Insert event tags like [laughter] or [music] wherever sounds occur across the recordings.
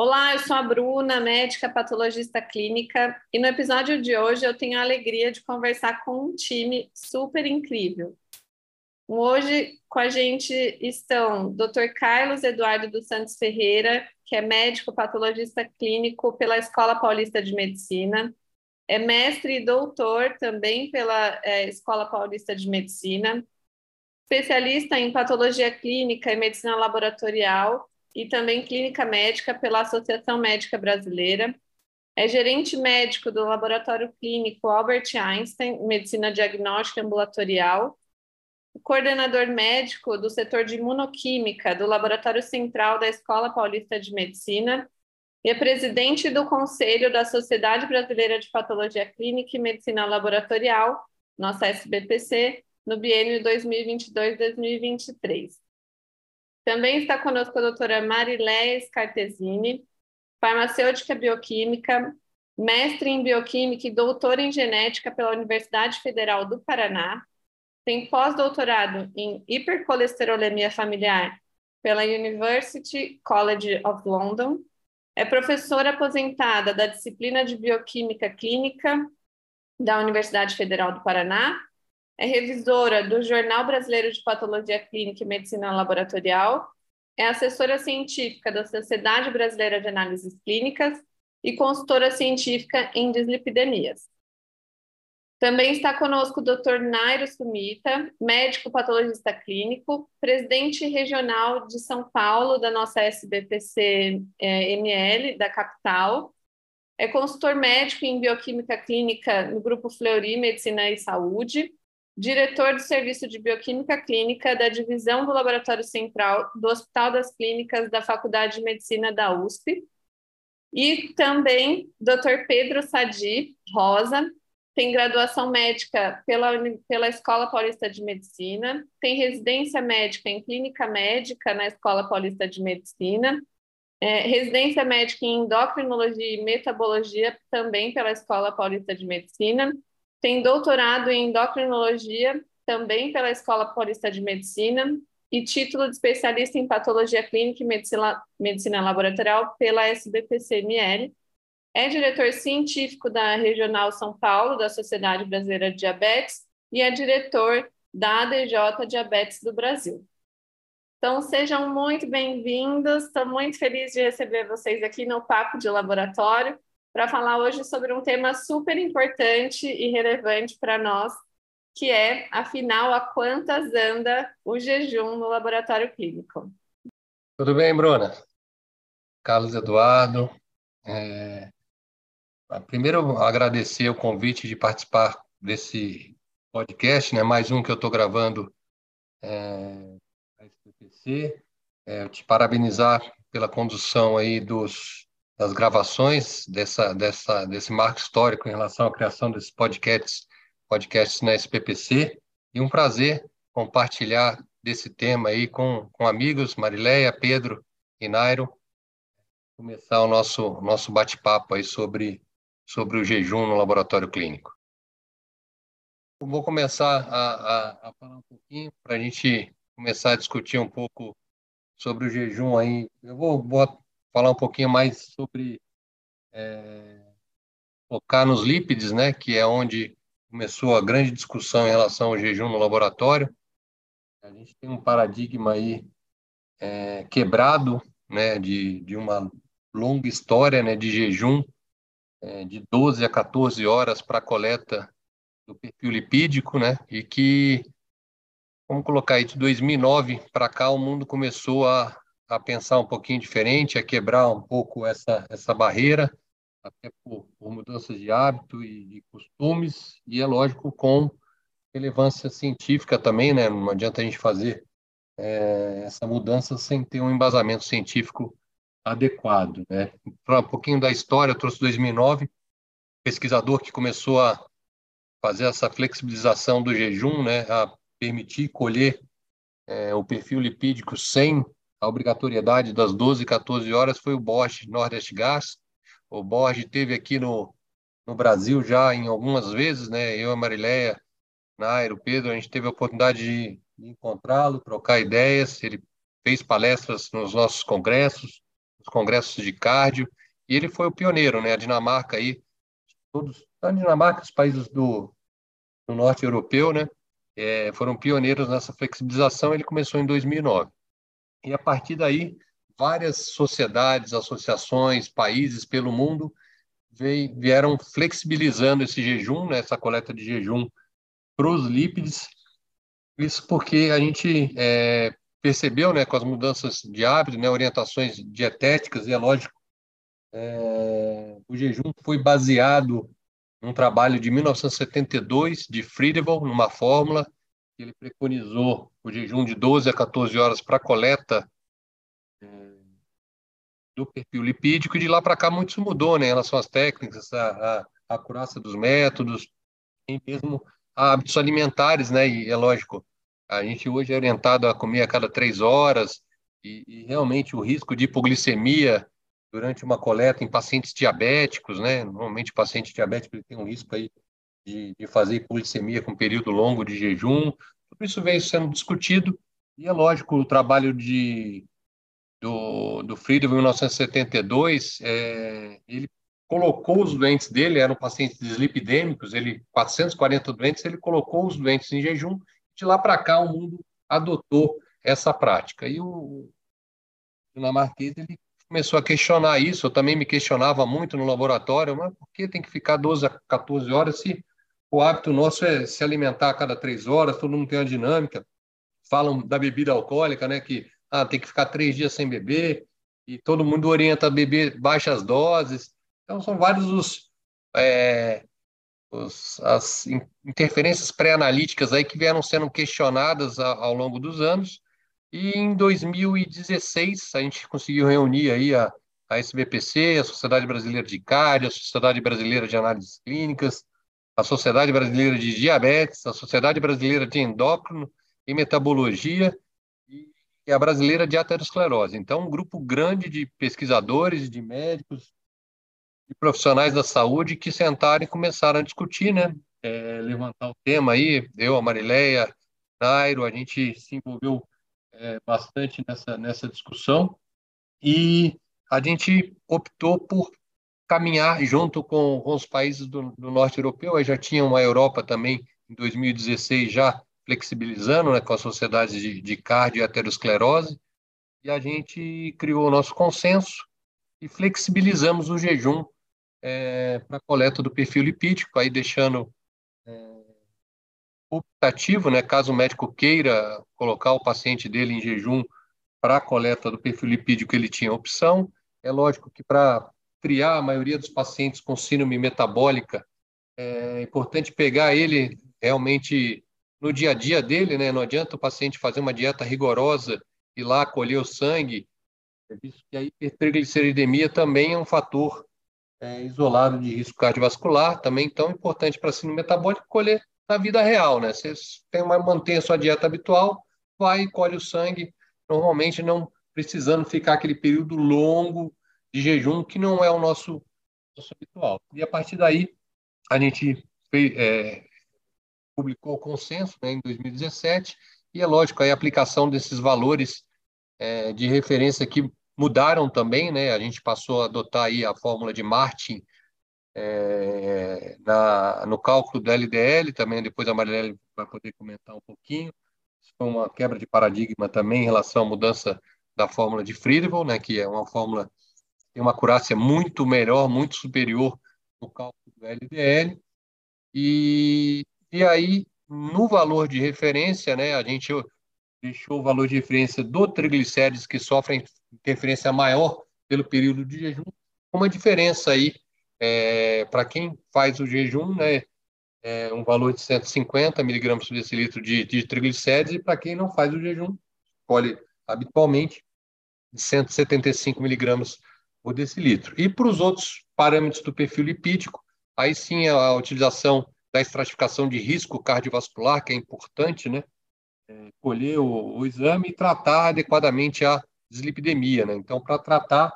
Olá, eu sou a Bruna, médica patologista clínica, e no episódio de hoje eu tenho a alegria de conversar com um time super incrível. Hoje com a gente estão Dr. Carlos Eduardo dos Santos Ferreira, que é médico patologista clínico pela Escola Paulista de Medicina, é mestre e doutor também pela é, Escola Paulista de Medicina, especialista em patologia clínica e medicina laboratorial e também clínica médica pela Associação Médica Brasileira. É gerente médico do Laboratório Clínico Albert Einstein, Medicina Diagnóstica Ambulatorial, coordenador médico do setor de imunoquímica do Laboratório Central da Escola Paulista de Medicina e é presidente do Conselho da Sociedade Brasileira de Patologia Clínica e Medicina Laboratorial, nossa SBPC, no biênio 2022-2023. Também está conosco a doutora Mariléia Scartesini, farmacêutica bioquímica, mestre em bioquímica e doutora em genética pela Universidade Federal do Paraná. Tem pós-doutorado em hipercolesterolemia familiar pela University College of London. É professora aposentada da disciplina de bioquímica clínica da Universidade Federal do Paraná é revisora do Jornal Brasileiro de Patologia Clínica e Medicina Laboratorial, é assessora científica da Sociedade Brasileira de Análises Clínicas e consultora científica em dislipidemias. Também está conosco o Dr. Nairo Sumita, médico patologista clínico, presidente regional de São Paulo da nossa SBPC-ML, é, da capital. É consultor médico em bioquímica clínica no Grupo Fleury Medicina e Saúde diretor do Serviço de Bioquímica Clínica da Divisão do Laboratório Central do Hospital das Clínicas da Faculdade de Medicina da USP. E também Dr. Pedro Sadi Rosa, tem graduação médica pela, pela Escola Paulista de Medicina, tem residência médica em Clínica Médica na Escola Paulista de Medicina, é, residência médica em Endocrinologia e Metabologia também pela Escola Paulista de Medicina, tem doutorado em endocrinologia, também pela Escola Paulista de Medicina, e título de especialista em patologia clínica e medicina, medicina laboratorial pela SBPCML. É diretor científico da Regional São Paulo, da Sociedade Brasileira de Diabetes, e é diretor da ADJ Diabetes do Brasil. Então, sejam muito bem-vindos. Estou muito feliz de receber vocês aqui no Papo de Laboratório para falar hoje sobre um tema super importante e relevante para nós, que é, afinal, a quantas anda o jejum no laboratório clínico. Tudo bem, Bruna? Carlos Eduardo. É... Primeiro, agradecer o convite de participar desse podcast, né? mais um que eu estou gravando é, SPPC. É, te parabenizar pela condução aí dos das gravações dessa, dessa, desse marco histórico em relação à criação desses podcasts, podcasts na SPPC. E um prazer compartilhar desse tema aí com, com amigos, Marileia, Pedro e Nairo, começar o nosso, nosso bate-papo aí sobre, sobre o jejum no laboratório clínico. Vou começar a, a, a falar um pouquinho para a gente começar a discutir um pouco sobre o jejum aí. Eu vou, vou falar um pouquinho mais sobre é, focar nos lípides, né, que é onde começou a grande discussão em relação ao jejum no laboratório. A gente tem um paradigma aí é, quebrado, né, de, de uma longa história, né, de jejum é, de 12 a 14 horas para coleta do perfil lipídico, né, e que, vamos colocar aí, de 2009 para cá, o mundo começou a a pensar um pouquinho diferente, a quebrar um pouco essa, essa barreira, até por, por mudanças de hábito e de costumes, e é lógico com relevância científica também, né? Não adianta a gente fazer é, essa mudança sem ter um embasamento científico adequado, né? Para um pouquinho da história, eu trouxe 2009, pesquisador que começou a fazer essa flexibilização do jejum, né? A permitir colher é, o perfil lipídico sem a obrigatoriedade das 12 e 14 horas foi o Bosch Nordeste Gas. O Bosch teve aqui no, no Brasil já em algumas vezes, né? Eu, a Marileia, Nairo, Pedro, a gente teve a oportunidade de, de encontrá-lo, trocar ideias. Ele fez palestras nos nossos congressos, nos congressos de cardio, e ele foi o pioneiro, né? A Dinamarca aí, todos, a Dinamarca, os países do, do norte europeu, né? É, foram pioneiros nessa flexibilização. Ele começou em 2009. E a partir daí, várias sociedades, associações, países pelo mundo vieram flexibilizando esse jejum, né, essa coleta de jejum para os lípides. Isso porque a gente é, percebeu, né, com as mudanças de hábito, né, orientações dietéticas, e é lógico, é, o jejum foi baseado num trabalho de 1972 de Friedel, numa fórmula ele preconizou o jejum de 12 a 14 horas para coleta é, do perfil lipídico, e de lá para cá muito se mudou né, em relação às técnicas, a, a, a acurácia dos métodos, e mesmo hábitos alimentares, né? E é lógico, a gente hoje é orientado a comer a cada três horas, e, e realmente o risco de hipoglicemia durante uma coleta em pacientes diabéticos, né? Normalmente paciente diabético ele tem um risco aí de, de fazer hipoglicemia com período longo de jejum. Tudo isso veio sendo discutido e é lógico o trabalho de do, do em 1972, é, ele colocou os doentes dele, eram pacientes dislipidêmicos, ele 440 doentes, ele colocou os doentes em jejum. De lá para cá o mundo adotou essa prática. E o dinamarquês ele começou a questionar isso, eu também me questionava muito no laboratório, mas por que tem que ficar 12 a 14 horas se o hábito nosso é se alimentar a cada três horas, todo mundo tem uma dinâmica. Falam da bebida alcoólica, né? Que ah, tem que ficar três dias sem beber, e todo mundo orienta a beber baixas doses. Então, são vários os, é, os as interferências pré-analíticas aí que vieram sendo questionadas ao, longo dos anos. E em 2016, a gente conseguiu reunir aí a, a SBPC, a Sociedade Brasileira de Cardio, a Sociedade Brasileira de Análises Clínicas, a Sociedade Brasileira de Diabetes, a Sociedade Brasileira de Endócrino e Metabologia e a Brasileira de Aterosclerose. Então, um grupo grande de pesquisadores, de médicos, de profissionais da saúde que sentaram e começaram a discutir, né? É, levantar o tema aí, eu, a Marileia, Nairo, a gente se envolveu é, bastante nessa, nessa discussão e a gente optou por caminhar junto com, com os países do, do, norte europeu. Aí já tinha uma Europa também, em 2016, já flexibilizando né, com as sociedades de, de cardio e aterosclerose, e a gente criou o nosso consenso e flexibilizamos o jejum é, para coleta do perfil lipídico, aí deixando é, optativo, né, caso o médico queira colocar o paciente dele em jejum para coleta do perfil lipídico, ele tinha opção. É lógico que para triar a maioria dos pacientes com síndrome metabólica, é importante pegar ele realmente no dia a dia dele, né? Não adianta o paciente fazer uma dieta rigorosa e lá colher o sangue, visto que a hipertrigliceridemia também é um fator é, isolado de risco cardiovascular, também tão importante para síndrome metabólica colher na vida real, né? Você tem uma, mantém a sua dieta habitual, vai e colhe o sangue, normalmente não precisando ficar aquele período longo de jejum, que não é o nosso, nosso habitual. E a partir daí, a gente fez, é, publicou o consenso né, em 2017, e é lógico, a aplicação desses valores é, de referência que mudaram também, né? A gente passou a adotar aí a fórmula de Martin é, na, no cálculo do LDL, também depois a Marilene vai poder comentar um pouquinho. Isso foi uma quebra de paradigma também em relação à mudança da fórmula de Friedel, né, que é uma fórmula tem uma acurácia muito melhor, muito superior no cálculo do LDL. E, e aí, no valor de referência, né, a gente deixou o valor de referência do triglicérides que sofrem interferência maior pelo período de jejum, uma diferença aí é, para quem faz o jejum, né, é, um valor de 150 miligramas por decilitro de, de triglicérides, e para quem não faz o jejum, escolhe habitualmente 175 miligramas por decilitro. E para os outros parâmetros do perfil lipídico, aí sim a utilização da estratificação de risco cardiovascular, que é importante, né? É, colher o, o, exame e tratar adequadamente a dislipidemia, né? Então, para tratar,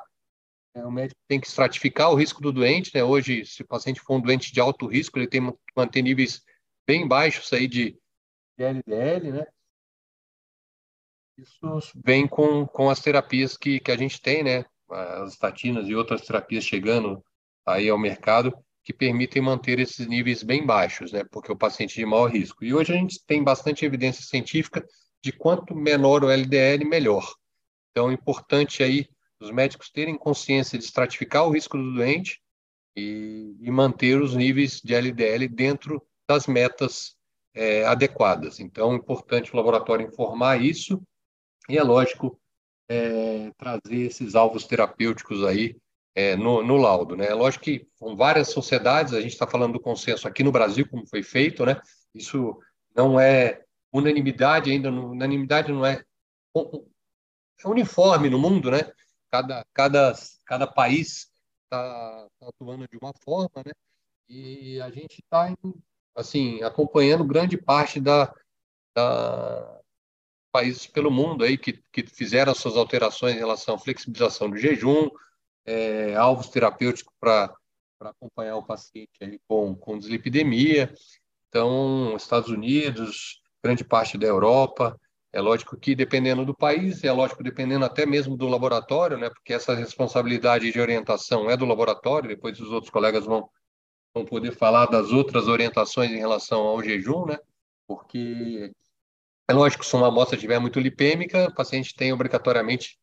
é, o médico tem que estratificar o risco do doente, né? Hoje, se o paciente for um doente de alto risco, ele tem que manter níveis bem baixos aí de LDL, né? Isso vem com, com as terapias que, que a gente tem, né? As estatinas e outras terapias chegando aí ao mercado que permitem manter esses níveis bem baixos, né? Porque o paciente de maior risco. E hoje a gente tem bastante evidência científica de quanto menor o LDL, melhor. Então, é importante aí os médicos terem consciência de estratificar o risco do doente e, e manter os níveis de LDL dentro das metas é, adequadas. Então, é importante o laboratório informar isso e, é lógico, é, trazer esses alvos terapêuticos aí é, no, no, laudo. Né? Lógico que com várias sociedades, a gente está falando do consenso aqui no Brasil, como foi feito, né? isso não é unanimidade ainda, unanimidade não é, é uniforme no mundo, né? Cada, cada, cada país está tá atuando de uma forma, né? E a gente está assim acompanhando grande parte da, da países pelo mundo aí que, que fizeram suas alterações em relação à flexibilização do jejum, é, alvos terapêuticos para acompanhar o paciente aí com, com dislipidemia. Então, Estados Unidos, grande parte da Europa, é lógico que dependendo do país, é lógico dependendo até mesmo do laboratório, né? Porque essa responsabilidade de orientação é do laboratório, depois os outros colegas vão, vão poder falar das outras orientações em relação ao jejum, né? Porque é lógico se uma amostra estiver muito lipêmica, o paciente tem obrigatoriamente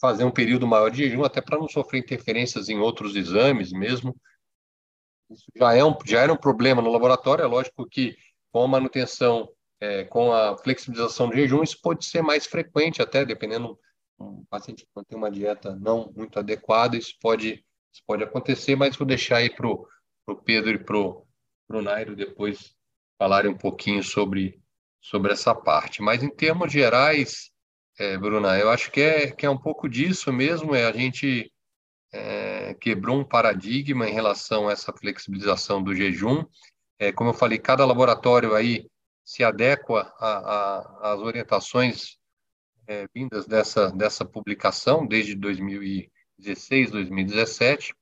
fazer um período maior de jejum, até para não sofrer interferências em outros exames mesmo. Isso já, é um, já era um problema no laboratório, é lógico que com a manutenção é, com a flexibilização do jejum, isso pode ser mais frequente até, dependendo um paciente que mantém uma dieta não muito adequada, isso pode, isso pode acontecer, mas vou deixar aí para o Pedro e para o Nairo depois falarem um pouquinho sobre, sobre essa parte. Mas em termos gerais, é, Bruna, eu acho que é, que é um pouco disso mesmo, é a gente é, quebrou um paradigma em relação a essa flexibilização do jejum. É, como eu falei, cada laboratório aí se adequa às orientações é, vindas dessa, dessa publicação desde 2016, 2017,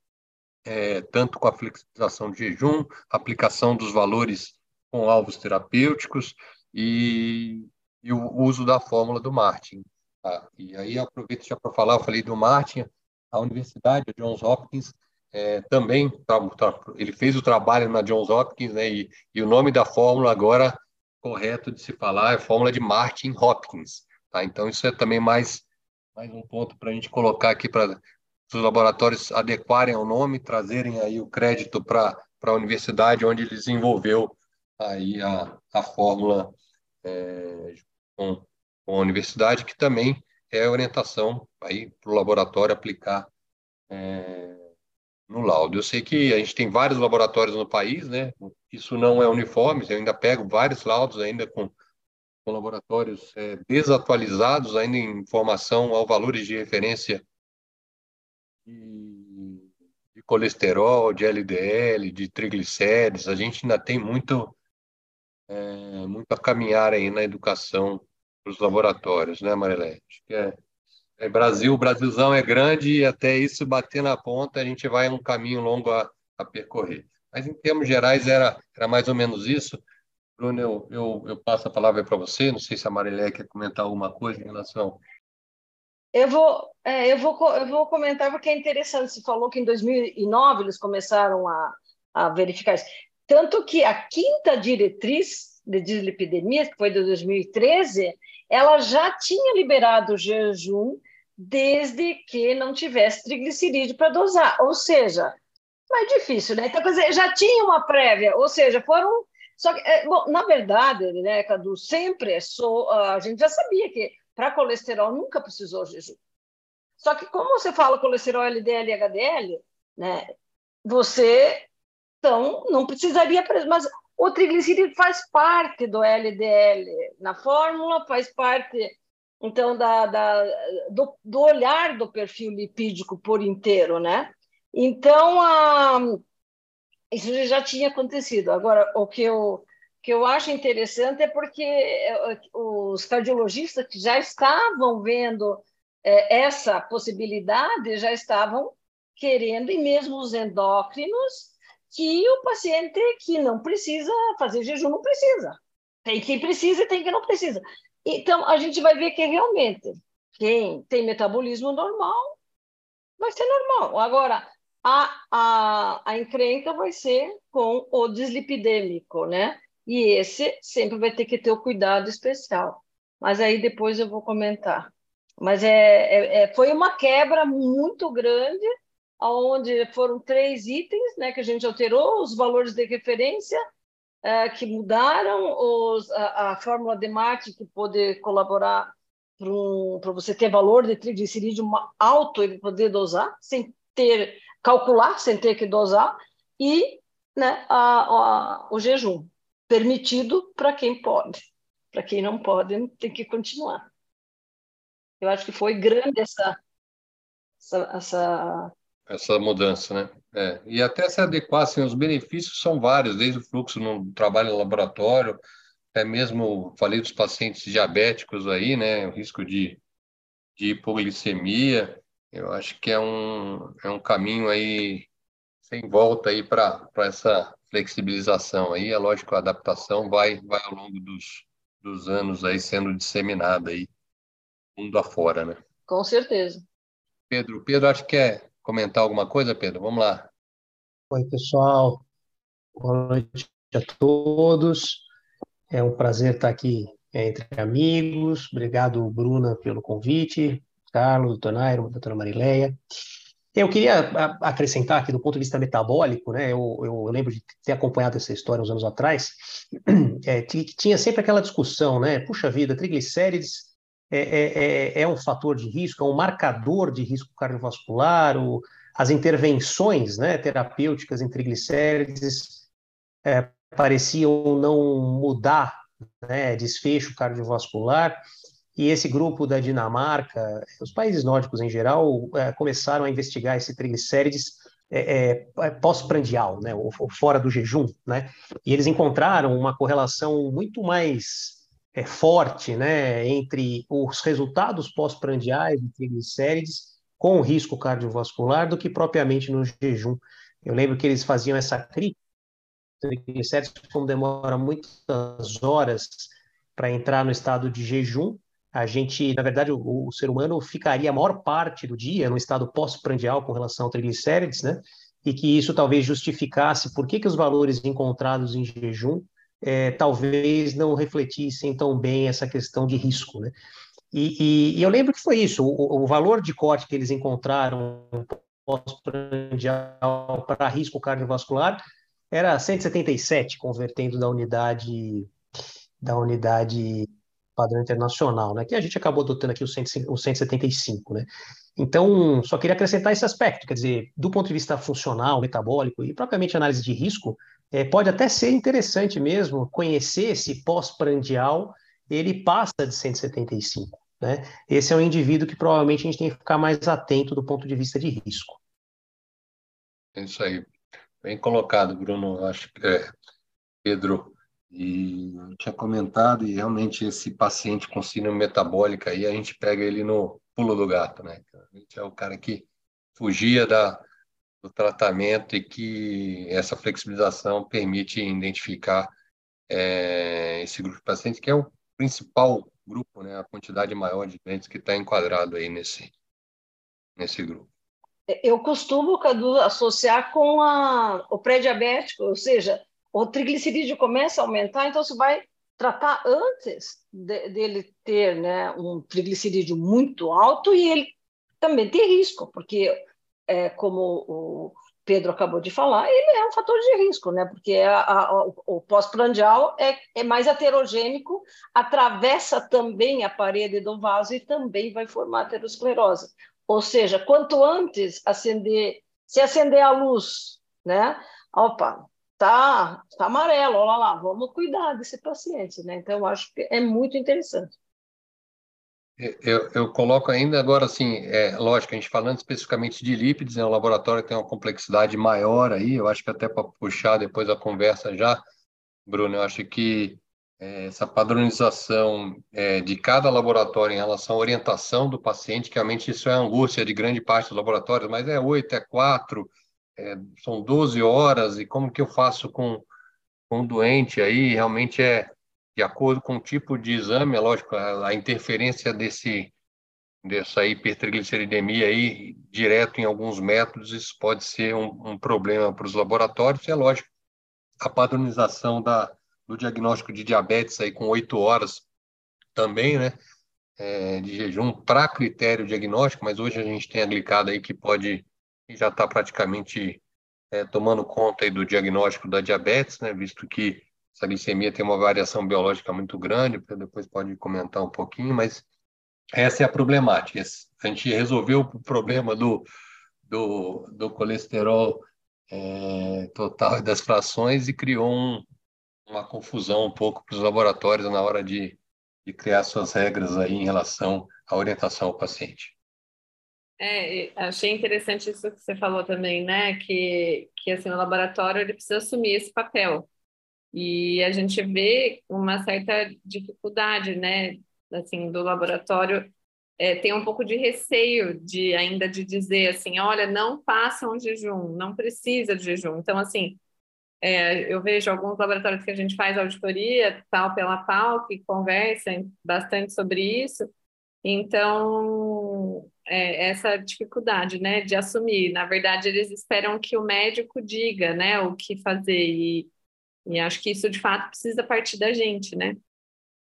é, tanto com a flexibilização de jejum, aplicação dos valores com alvos terapêuticos e, e o uso da fórmula do Martin. Tá? E aí aproveito já para falar, eu falei do Martin, a Universidade, a Johns Hopkins, é, também tá, tá, ele fez o trabalho na Johns Hopkins, né, e, e o nome da fórmula agora correto de se falar é fórmula de Martin Hopkins. Tá? Então, isso é também mais, mais um ponto para a gente colocar aqui para os laboratórios adequarem ao nome, trazerem aí o crédito para a universidade onde ele desenvolveu aí a, a fórmula é, com, com a universidade, que também é orientação aí para o laboratório aplicar é, no laudo. Eu sei que a gente tem vários laboratórios no país, né? Isso não é uniforme, eu ainda pego vários laudos ainda com, com laboratórios é, desatualizados, ainda em informação ao valores de referência de, de colesterol, de LDL, de triglicérides. A gente ainda tem muito, é, muito a caminhar aí na educação dos laboratórios, né, que é é Brasil, o Brasilzão é grande e até isso bater na ponta a gente vai um caminho longo a, a percorrer. Mas em termos gerais era, era mais ou menos isso. Bruno, eu, eu, eu passo a palavra para você. Não sei se a Marilé quer comentar alguma coisa em relação. Eu vou, é, eu vou, eu vou comentar porque é interessante. Você falou que em 2009 eles começaram a, a verificar isso. Tanto que a quinta diretriz de dislipidemia, que foi de 2013, ela já tinha liberado o jejum desde que não tivesse triglicerídeo para dosar. Ou seja, mais difícil, né? Então, já tinha uma prévia, ou seja, foram. Só que, é, bom, na verdade, né, Cadu, sempre é só, a gente já sabia que para colesterol nunca precisou jejum. Só que como você fala colesterol LDL e HDL, né, você então não precisaria, mas o triglicerídeo faz parte do LDL na fórmula, faz parte, então, da, da do, do, olhar do perfil lipídico por inteiro, né? Então, a, isso já tinha acontecido. Agora, o que eu, que eu acho interessante é porque é, os cardiologistas que já estavam vendo é, essa possibilidade, já estavam querendo, e mesmo os endócrinos, que o paciente que não precisa fazer jejum não precisa. Tem quem precisa e tem quem não precisa. Então, a gente vai ver que realmente quem tem metabolismo normal vai ser normal. Agora, a, a, a encrenca vai ser com o dislipidêmico, né? E esse sempre vai ter que ter o cuidado especial. Mas aí depois eu vou comentar. Mas é, é, é foi uma quebra muito grande onde foram três itens né, que a gente alterou, os valores de referência é, que mudaram, os, a, a, fórmula de Marte que pode colaborar para um, você ter valor de triglicerídeo alto e poder dosar, sem ter, calcular, sem ter que dosar, e né, a, a, o jejum, permitido para quem pode. Para quem não pode, tem que continuar. Eu acho que foi grande essa, essa, essa essa mudança, né? É. E até se adequar, assim, os benefícios são vários, desde o fluxo no trabalho laboratório, até mesmo, falei dos pacientes diabéticos aí, né? O risco de, de hipoglicemia, eu acho que é um, é um caminho aí sem volta aí para essa flexibilização aí. É lógico, a adaptação vai, vai ao longo dos, dos anos aí sendo disseminada aí, mundo afora, né? Com certeza. Pedro, Pedro, acho que é comentar alguma coisa, Pedro? Vamos lá. Oi, pessoal. Boa noite a todos. É um prazer estar aqui entre amigos. Obrigado, Bruna, pelo convite. Carlos, doutor Nairo, doutora Marileia. Eu queria acrescentar aqui do ponto de vista metabólico, né? Eu, eu lembro de ter acompanhado essa história uns anos atrás, [clears throat] é, que tinha sempre aquela discussão, né? Puxa vida, triglicérides é, é, é, é um fator de risco, é um marcador de risco cardiovascular, o, as intervenções né, terapêuticas em triglicérides é, pareciam não mudar né, desfecho cardiovascular, e esse grupo da Dinamarca, os países nórdicos em geral, é, começaram a investigar esse triglicérides é, é, pós-prandial, né, ou, ou, fora do jejum, né, e eles encontraram uma correlação muito mais é, forte né, entre os resultados pós-prandiais de triglicérides com risco cardiovascular do que propriamente no jejum. Eu lembro que eles faziam essa crítica, triglicérides, como demora muitas horas para entrar no estado de jejum, a gente, na verdade, o, o, ser humano ficaria a maior parte do dia no estado pós-prandial com relação ao triglicérides, né? E que isso talvez justificasse por que, que os valores encontrados em jejum é, talvez não refletissem tão bem essa questão de risco, né? E, e, e eu lembro que foi isso, o, o, valor de corte que eles encontraram pós-prandial para risco cardiovascular era 177, convertendo da unidade da unidade padrão internacional, né? Que a gente acabou adotando aqui o, 100, o 175, né? Então, só queria acrescentar esse aspecto, quer dizer, do ponto de vista funcional, metabólico e propriamente análise de risco, é, pode até ser interessante mesmo conhecer esse pós-prandial, ele passa de 175. Né? Esse é um indivíduo que provavelmente a gente tem que ficar mais atento do ponto de vista de risco. É isso aí. Bem colocado, Bruno. Acho que é, Pedro e eu tinha comentado e realmente esse paciente com síndrome metabólica aí a gente pega ele no pulo do gato, né? A gente é o cara que fugia da do tratamento e que essa flexibilização permite identificar é, esse grupo de pacientes, que é o principal grupo, né, a quantidade maior de doentes que está enquadrado aí nesse, nesse grupo. Eu costumo, Cadu, associar com a, o pré-diabético, ou seja, o triglicerídeo começa a aumentar, então você vai tratar antes de, dele ter né, um triglicerídeo muito alto e ele também tem risco, porque é, como o Pedro acabou de falar, ele é um fator de risco, né? Porque a, a, o pós-prandial é, é mais heterogênico, atravessa também a parede do vaso e também vai formar aterosclerose. Ou seja, quanto antes acender, se acender a luz, né? Opa, tá, tá amarelo, olha lá, vamos cuidar desse paciente, né? Então, acho que é muito interessante. Eu, eu, coloco ainda agora, assim, é, lógico, a gente falando especificamente de lípides, é um laboratório que tem uma complexidade maior aí, eu acho que até para puxar depois a conversa já, Bruno, eu acho que é, essa padronização é, de cada laboratório em relação à orientação do paciente, que realmente isso é angústia de grande parte dos laboratórios, mas é oito, é quatro, é, são 12 horas, e como que eu faço com, com um doente aí, realmente é de acordo com o tipo de exame, é lógico, a, a interferência desse dessa hipertrigliceridemia aí direto em alguns métodos, isso pode ser um, um problema para os laboratórios, e é lógico, a padronização da, do diagnóstico de diabetes aí com oito horas também, né, é, de jejum para critério diagnóstico, mas hoje a gente tem a glicada aí que pode, já está praticamente é, tomando conta aí do diagnóstico da diabetes, né, visto que essa glicemia tem uma variação biológica muito grande, depois pode comentar um pouquinho, mas essa é a problemática. A gente resolveu o problema do, do, do colesterol é, total e das frações e criou um, uma confusão um pouco para os laboratórios na hora de, de criar suas regras aí em relação à orientação ao paciente. É, achei interessante isso que você falou também, né? Que, que assim, o laboratório ele precisa assumir esse papel e a gente vê uma certa dificuldade, né, assim, do laboratório é, tem um pouco de receio de ainda de dizer assim, olha, não façam jejum, não precisa de jejum. Então, assim, é, eu vejo alguns laboratórios que a gente faz auditoria, tal pela pau, que conversam bastante sobre isso. Então, é, essa dificuldade, né, de assumir. Na verdade, eles esperam que o médico diga, né, o que fazer. E, e acho que isso, de fato, precisa partir da gente, né?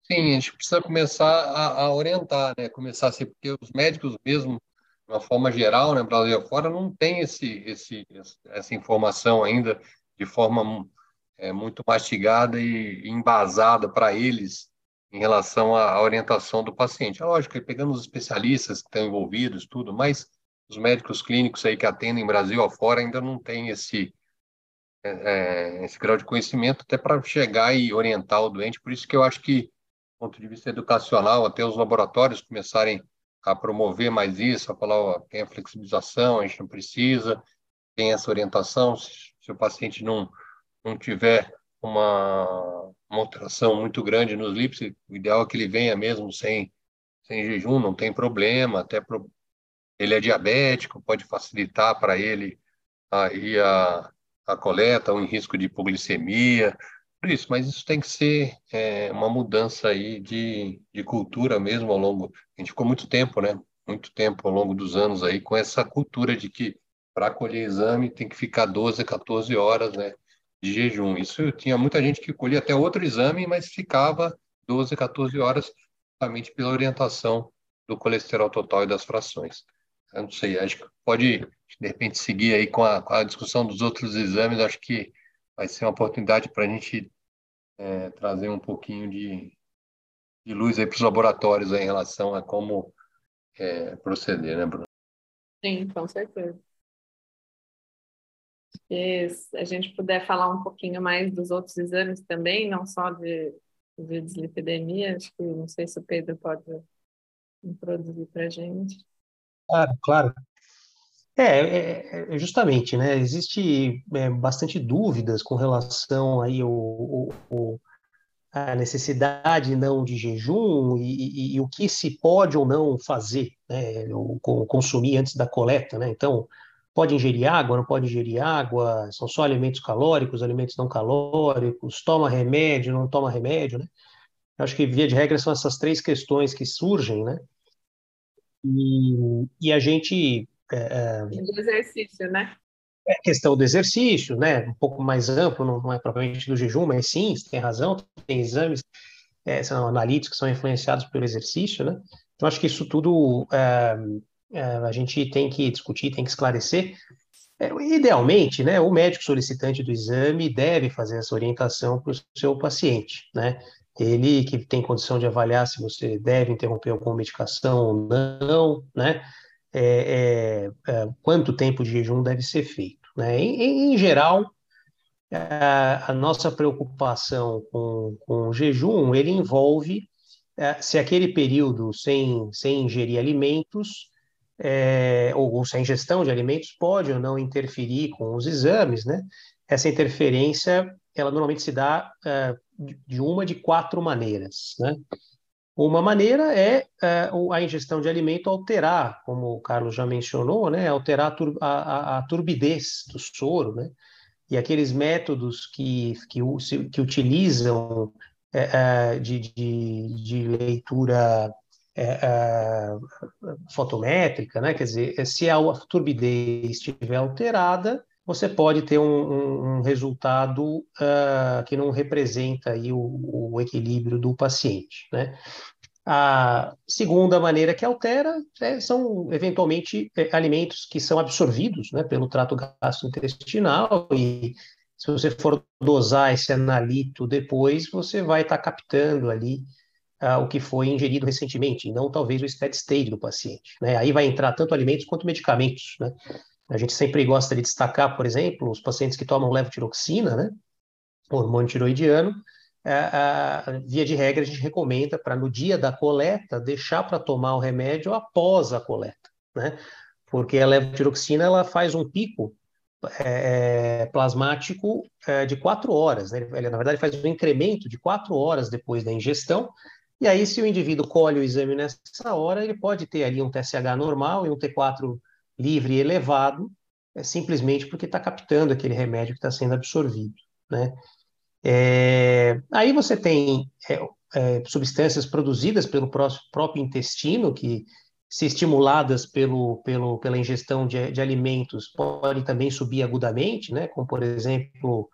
Sim, a gente precisa começar a, a orientar, né? Começar assim, porque os médicos mesmo, de uma forma geral, né, Brasil afora, não tem esse, esse, essa informação ainda de forma é, muito mastigada e embasada para eles em relação à orientação do paciente. É lógico pegando os especialistas que estão envolvidos, tudo, mas os médicos clínicos aí que atendem Brasil afora ainda não tem esse é, esse grau de conhecimento até para chegar e orientar o doente. Por isso que eu acho que, do ponto de vista educacional, até os laboratórios começarem a promover mais isso, a falar, ó, tem a flexibilização, a gente não precisa, tem essa orientação, se, se o paciente não, não tiver uma, uma alteração muito grande nos lípidos, o ideal é que ele venha mesmo sem, sem jejum, não tem problema, até pro, ele é diabético, pode facilitar para ele aí a, a coleta, ou em risco de hipoglicemia, por isso, mas isso tem que ser é, uma mudança aí de, de cultura mesmo ao longo. A gente ficou muito tempo, né? Muito tempo ao longo dos anos aí com essa cultura de que para colher exame tem que ficar 12, 14 horas, né? De jejum. Isso tinha muita gente que colhia até outro exame, mas ficava 12, 14 horas, somente pela orientação do colesterol total e das frações. Eu não sei, acho que pode, de repente, seguir aí com a, com a discussão dos outros exames, acho que vai ser uma oportunidade para a gente é, trazer um pouquinho de, de luz aí para os laboratórios aí, em relação a como é, proceder, né, Bruno? Sim, com certeza. Se a gente puder falar um pouquinho mais dos outros exames também, não só de, de dislipidemia, acho que não sei se o Pedro pode introduzir para a gente. Claro, claro. É, é, é, justamente, né? Existe é, bastante dúvidas com relação aí ao, ao, à necessidade não de jejum e, e, e, o que se pode ou não fazer, né? Ou consumir antes da coleta, né? Então, pode ingerir água, não pode ingerir água, são só alimentos calóricos, alimentos não calóricos, toma remédio, não toma remédio, né? Acho que, via de regra, são essas três questões que surgem, né? E, e a gente. É, é, do exercício, né? É questão do exercício, né? Um pouco mais amplo, não, não é propriamente do jejum, mas sim, você tem razão, tem exames, é, são analíticos que são influenciados pelo exercício, né? Então, acho que isso tudo é, é, a gente tem que discutir, tem que esclarecer. É, idealmente, né, o médico solicitante do exame deve fazer essa orientação para o seu paciente, né? ele que tem condição de avaliar se você deve interromper alguma medicação ou não, né? É, é, é, quanto tempo de jejum deve ser feito. Né? Em, em, geral, a, a nossa preocupação com, com o jejum, ele envolve é, se aquele período sem, sem ingerir alimentos, é, ou, ou sem ingestão de alimentos, pode ou não interferir com os exames, né? Essa interferência, ela normalmente se dá é, de uma de quatro maneiras, né? Uma maneira é, é a ingestão de alimento alterar, como o Carlos já mencionou, né? Alterar a, tur a, a, turbidez do soro, né? E aqueles métodos que, que, que utilizam é, é, de, de, de, leitura é, é, fotométrica, né? Quer dizer, se a turbidez estiver alterada, você pode ter um, um, um resultado uh, que não representa aí o, o, equilíbrio do paciente, né? A segunda maneira que altera é, são, eventualmente, é, alimentos que são absorvidos né, pelo trato gastrointestinal e se você for dosar esse analito depois, você vai estar tá captando ali ah, o que foi ingerido recentemente, e não talvez o steady state do paciente. Né? Aí vai entrar tanto alimentos quanto medicamentos. Né? A gente sempre gosta de destacar, por exemplo, os pacientes que tomam levotiroxina, né? hormônio tiroidiano, ah, ah, via de regra, a gente recomenda para no dia da coleta deixar para tomar o remédio após a coleta, né? Porque a levotiroxina ela faz um pico é, é, plasmático é, de quatro horas. Né? Ele, na verdade, faz um incremento de quatro horas depois da ingestão. E aí, se o indivíduo colhe o exame nessa hora, ele pode ter ali um TSH normal e um T4 livre elevado, é, simplesmente porque está captando aquele remédio que está sendo absorvido. Né? É, aí você tem é, é, substâncias produzidas pelo próprio intestino que se estimuladas pelo, pelo, pela ingestão de, de alimentos, podem também subir agudamente, né? como, por exemplo,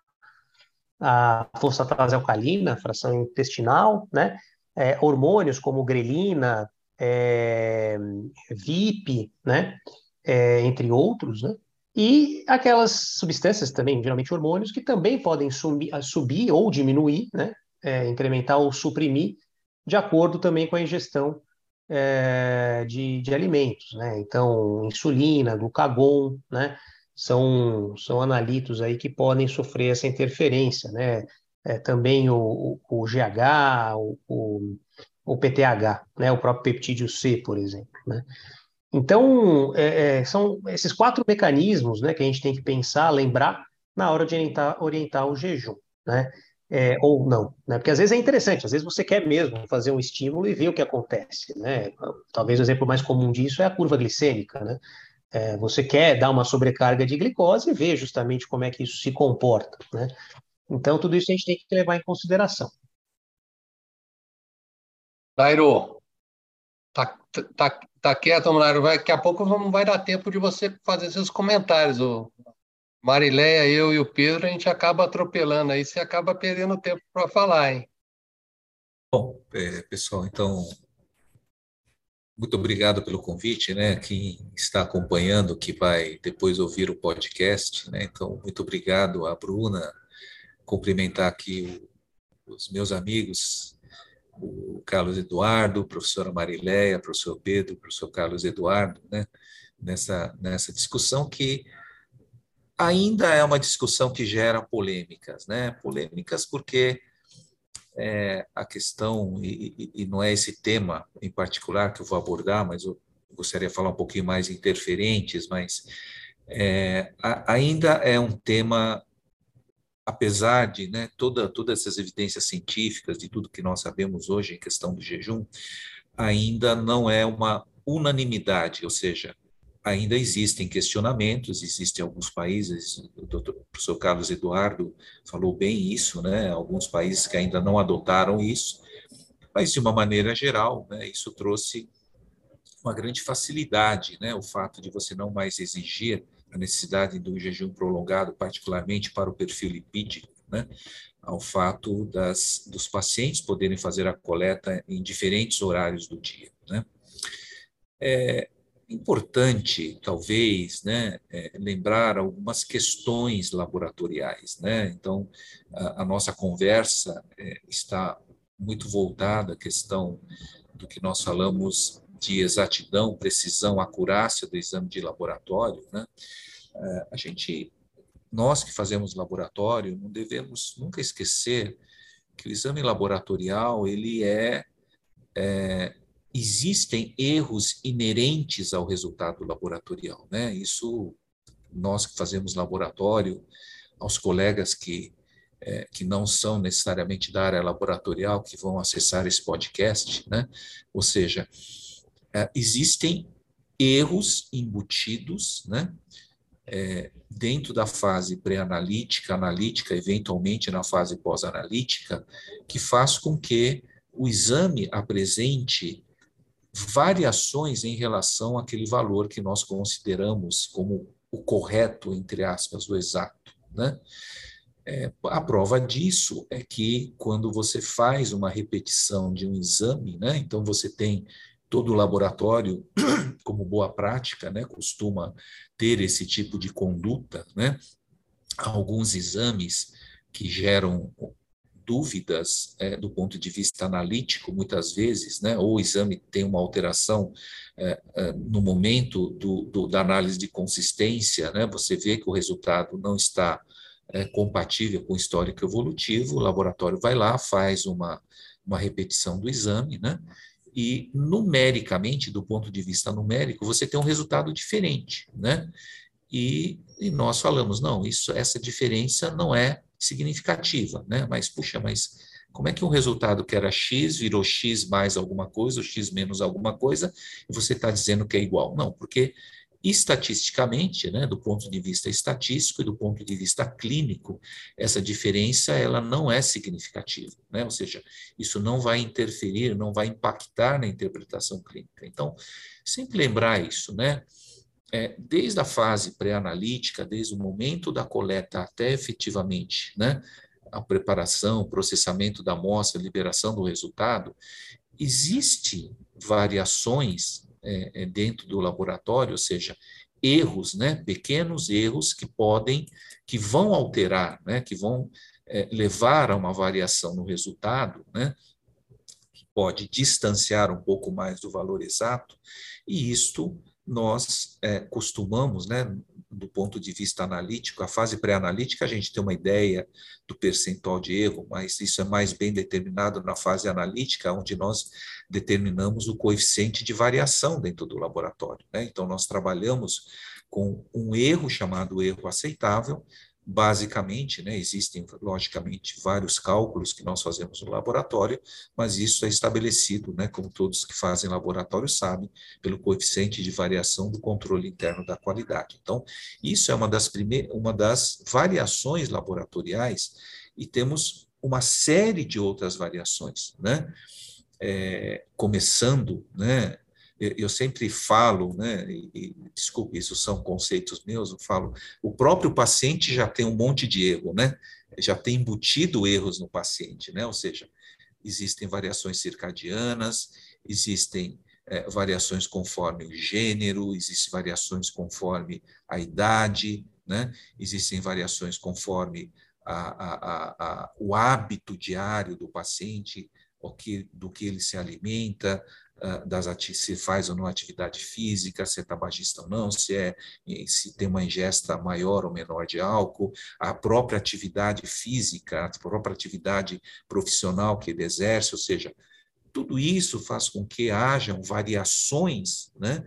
a fosfatase alcalina, fração intestinal, né? É, hormônios como grelina, é, VIP, né? É, entre outros, né? E aquelas substâncias também, geralmente hormônios, que também podem subir, subir ou diminuir, né? É, incrementar ou suprimir, de acordo também com a ingestão é, de, de alimentos, né? Então, insulina, glucagon, né? São, são analitos aí que podem sofrer essa interferência, né? É, também o, o, o GH, o, o, o, PTH, né? O próprio peptídeo C, por exemplo, né? Então, é, é, são esses quatro mecanismos né, que a gente tem que pensar, lembrar, na hora de orientar, orientar o jejum. Né? é, ou não, né? Porque às vezes é interessante, às vezes você quer mesmo fazer um estímulo e ver o que acontece, né? Talvez o exemplo mais comum disso é a curva glicêmica, né? É, você quer dar uma sobrecarga de glicose e ver justamente como é que isso se comporta, né? Então, tudo isso a gente tem que levar em consideração. Nairo, tá, tá, tá quieto, Nairo, daqui a pouco não vai dar tempo de você fazer seus comentários, o Marileia, eu e o Pedro, a gente acaba atropelando aí, você acaba perdendo tempo para falar, hein? Bom, é, pessoal, então, muito obrigado pelo convite, né? Quem está acompanhando, que vai depois ouvir o podcast, né? Então, muito obrigado à Bruna, cumprimentar aqui os meus amigos, o Carlos Eduardo, professora Marileia, professor Pedro, professor Carlos Eduardo, né? Nessa, nessa discussão que ainda é uma discussão que gera polêmicas, né? Polêmicas porque é, a questão, e, e, não é esse tema em particular que eu vou abordar, mas eu gostaria de falar um pouquinho mais interferentes, mas é, a, ainda é um tema, apesar de né, toda, todas essas evidências científicas, de tudo que nós sabemos hoje em questão do jejum, ainda não é uma unanimidade, ou seja, ainda existem questionamentos, existem alguns países, o doutor, professor Carlos Eduardo falou bem isso, né? alguns países que ainda não adotaram isso, mas de uma maneira geral, né, isso trouxe uma grande facilidade, né, o fato de você não mais exigir a necessidade do jejum prolongado, particularmente para o perfil lipídico, né, ao fato das, dos pacientes poderem fazer a coleta em diferentes horários do dia. Né. É, importante, talvez, né, é, lembrar algumas questões laboratoriais. Né? Então, a, a nossa conversa é, está muito voltada à questão do que nós falamos de exatidão, precisão, acurácia do exame de laboratório. Né? É, a gente nós que fazemos laboratório não devemos nunca esquecer que o exame laboratorial ele é, é existem erros inerentes ao resultado laboratorial, né? Isso nós que fazemos laboratório, aos colegas que é, que não são necessariamente da área laboratorial que vão acessar esse podcast, né? Ou seja, é, existem erros embutidos, né? É, dentro da fase pré-analítica, analítica, eventualmente na fase pós-analítica, que faz com que o exame apresente variações em relação àquele valor que nós consideramos como o correto, entre aspas, o exato. Né? É, a prova disso é que quando você faz uma repetição de um exame, né, então você tem todo laboratório, [clears throat] como boa prática, né, costuma ter esse tipo de conduta, né, alguns exames que geram dúvidas é, do ponto de vista analítico, muitas vezes, né, ou o exame tem uma alteração é, é, no momento do, do, da análise de consistência, né, você vê que o resultado não está é, compatível com o histórico evolutivo, o laboratório vai lá, faz uma, uma repetição do exame, né? E numericamente, do ponto de vista numérico, você tem um resultado diferente, né? E, e nós falamos, não, isso, essa diferença não é significativa, né? Mas, puxa, mas como é que um resultado que era X virou X mais alguma coisa, ou X menos alguma coisa, e você está dizendo que é igual? Não, porque estatisticamente, né, do ponto de vista estatístico e do ponto de vista clínico, essa diferença ela não é significativa, né? Ou seja, isso não vai interferir, não vai impactar na interpretação clínica. Então, sempre lembrar isso, né? É, desde a fase pré-analítica, desde o momento da coleta até efetivamente, né, a preparação, processamento da amostra, liberação do resultado, existe variações é, é, dentro do laboratório, ou seja, erros, né, pequenos erros que podem, que vão alterar, né, que vão é, levar a uma variação no resultado, né, que pode distanciar um pouco mais do valor exato, e isto nós é, costumamos, né, do ponto de vista analítico, a fase pré-analítica, a gente tem uma ideia do percentual de erro, mas isso é mais bem determinado na fase analítica, onde nós determinamos o coeficiente de variação dentro do laboratório. Né? Então, nós trabalhamos com um erro chamado erro aceitável, basicamente, né, existem, logicamente, vários cálculos que nós fazemos no laboratório, mas isso é estabelecido, né, como todos que fazem laboratório sabem, pelo coeficiente de variação do controle interno da qualidade. Então, isso é uma das, primeiras, uma das variações laboratoriais e temos uma série de outras variações, né, é, começando, né, eu sempre falo, né, e, desculpe, isso são conceitos meus, eu falo, o próprio paciente já tem um monte de erro, né? Já tem embutido erros no paciente, né? Ou seja, existem variações circadianas, existem é, variações conforme o gênero, existem variações conforme a idade, né? Existem variações conforme a, a, a, o hábito diário do paciente, que, do que ele se alimenta, das se faz ou não atividade física, se é tabagista ou não, se é se tem uma ingesta maior ou menor de álcool, a própria atividade física, a própria atividade profissional que ele exerce, ou seja, tudo isso faz com que hajam variações, né,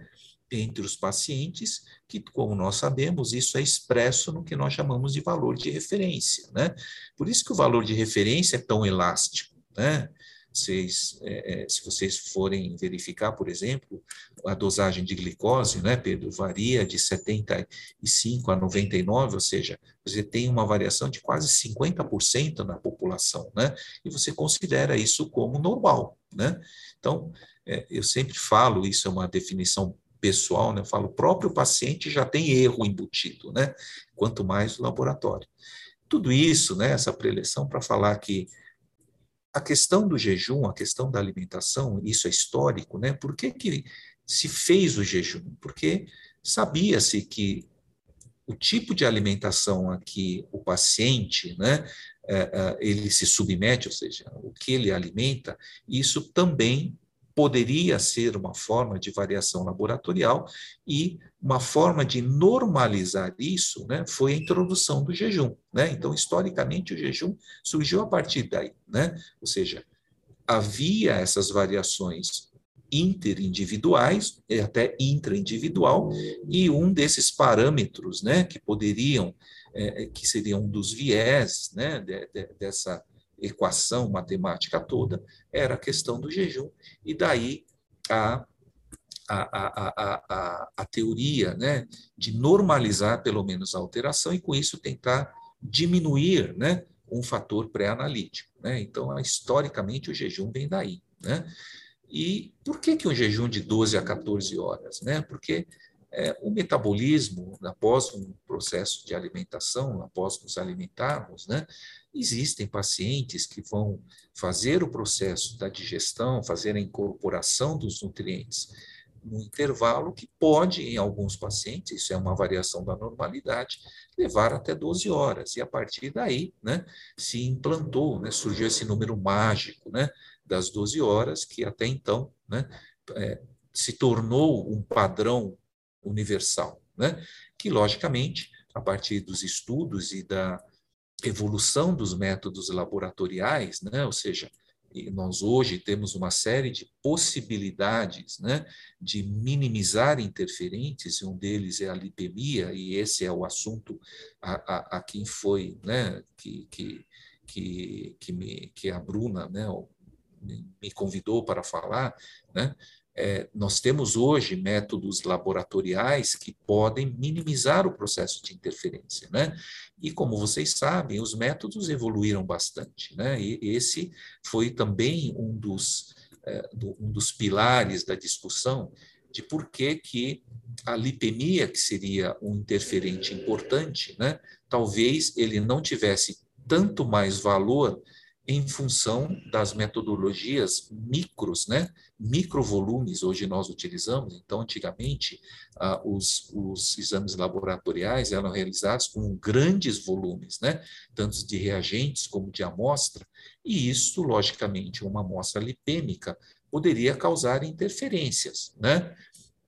entre os pacientes, que, como nós sabemos, isso é expresso no que nós chamamos de valor de referência, né? Por isso que o valor de referência é tão elástico, né? Vocês, é, é, se vocês forem verificar, por exemplo, a dosagem de glicose, né, Pedro, varia de 75 a 99, ou seja, você tem uma variação de quase 50% na população, né? E você considera isso como normal, né? Então, é, eu sempre falo, isso é uma definição pessoal, né? Eu falo, o próprio paciente já tem erro embutido, né? Quanto mais o laboratório. Tudo isso, né, essa preleção para falar que a questão do jejum, a questão da alimentação, isso é histórico, né? Por que, que se fez o jejum? Porque sabia-se que o tipo de alimentação a que o paciente, né, é, é, ele se submete, ou seja, o que ele alimenta, isso também poderia ser uma forma de variação laboratorial e uma forma de normalizar isso né, foi a introdução do jejum. Né? Então, historicamente, o jejum surgiu a partir daí. Né? Ou seja, havia essas variações interindividuais e até intraindividual, e um desses parâmetros né, que poderiam, é, que seriam um dos viés né, de, de, dessa equação matemática toda, era a questão do jejum, e daí a, a, a, a, a teoria né, de normalizar pelo menos a alteração, e com isso tentar diminuir né, um fator pré-analítico. Né? Então, historicamente, o jejum vem daí. Né? E por que, que um jejum de 12 a 14 horas? Né? Porque é, o metabolismo, após um processo de alimentação, após nos alimentarmos, né, existem pacientes que vão fazer o processo da digestão, fazer a incorporação dos nutrientes no intervalo que pode, em alguns pacientes, isso é uma variação da normalidade, levar até 12 horas. E a partir daí, né, se implantou, né, surgiu esse número mágico, né, das 12 horas, que até então, né, é, se tornou um padrão universal, né, que logicamente, a partir dos estudos e da evolução dos métodos laboratoriais, né, ou seja, nós hoje temos uma série de possibilidades né, de minimizar interferentes, e um deles é a lipemia, e esse é o assunto a, a, a quem foi, né, que, que, que, que, me, que a Bruna né, me convidou para falar, né, é, nós temos hoje métodos laboratoriais que podem minimizar o processo de interferência, né? E como vocês sabem, os métodos evoluíram bastante, né? E esse foi também um dos, é, do, um dos pilares da discussão de por que, que a lipemia, que seria um interferente importante, né? Talvez ele não tivesse tanto mais valor em função das metodologias micros, né? microvolumes, hoje nós utilizamos, então, antigamente, ah, os, os exames laboratoriais eram realizados com grandes volumes, né? tanto de reagentes como de amostra, e isso, logicamente, uma amostra lipêmica poderia causar interferências, né?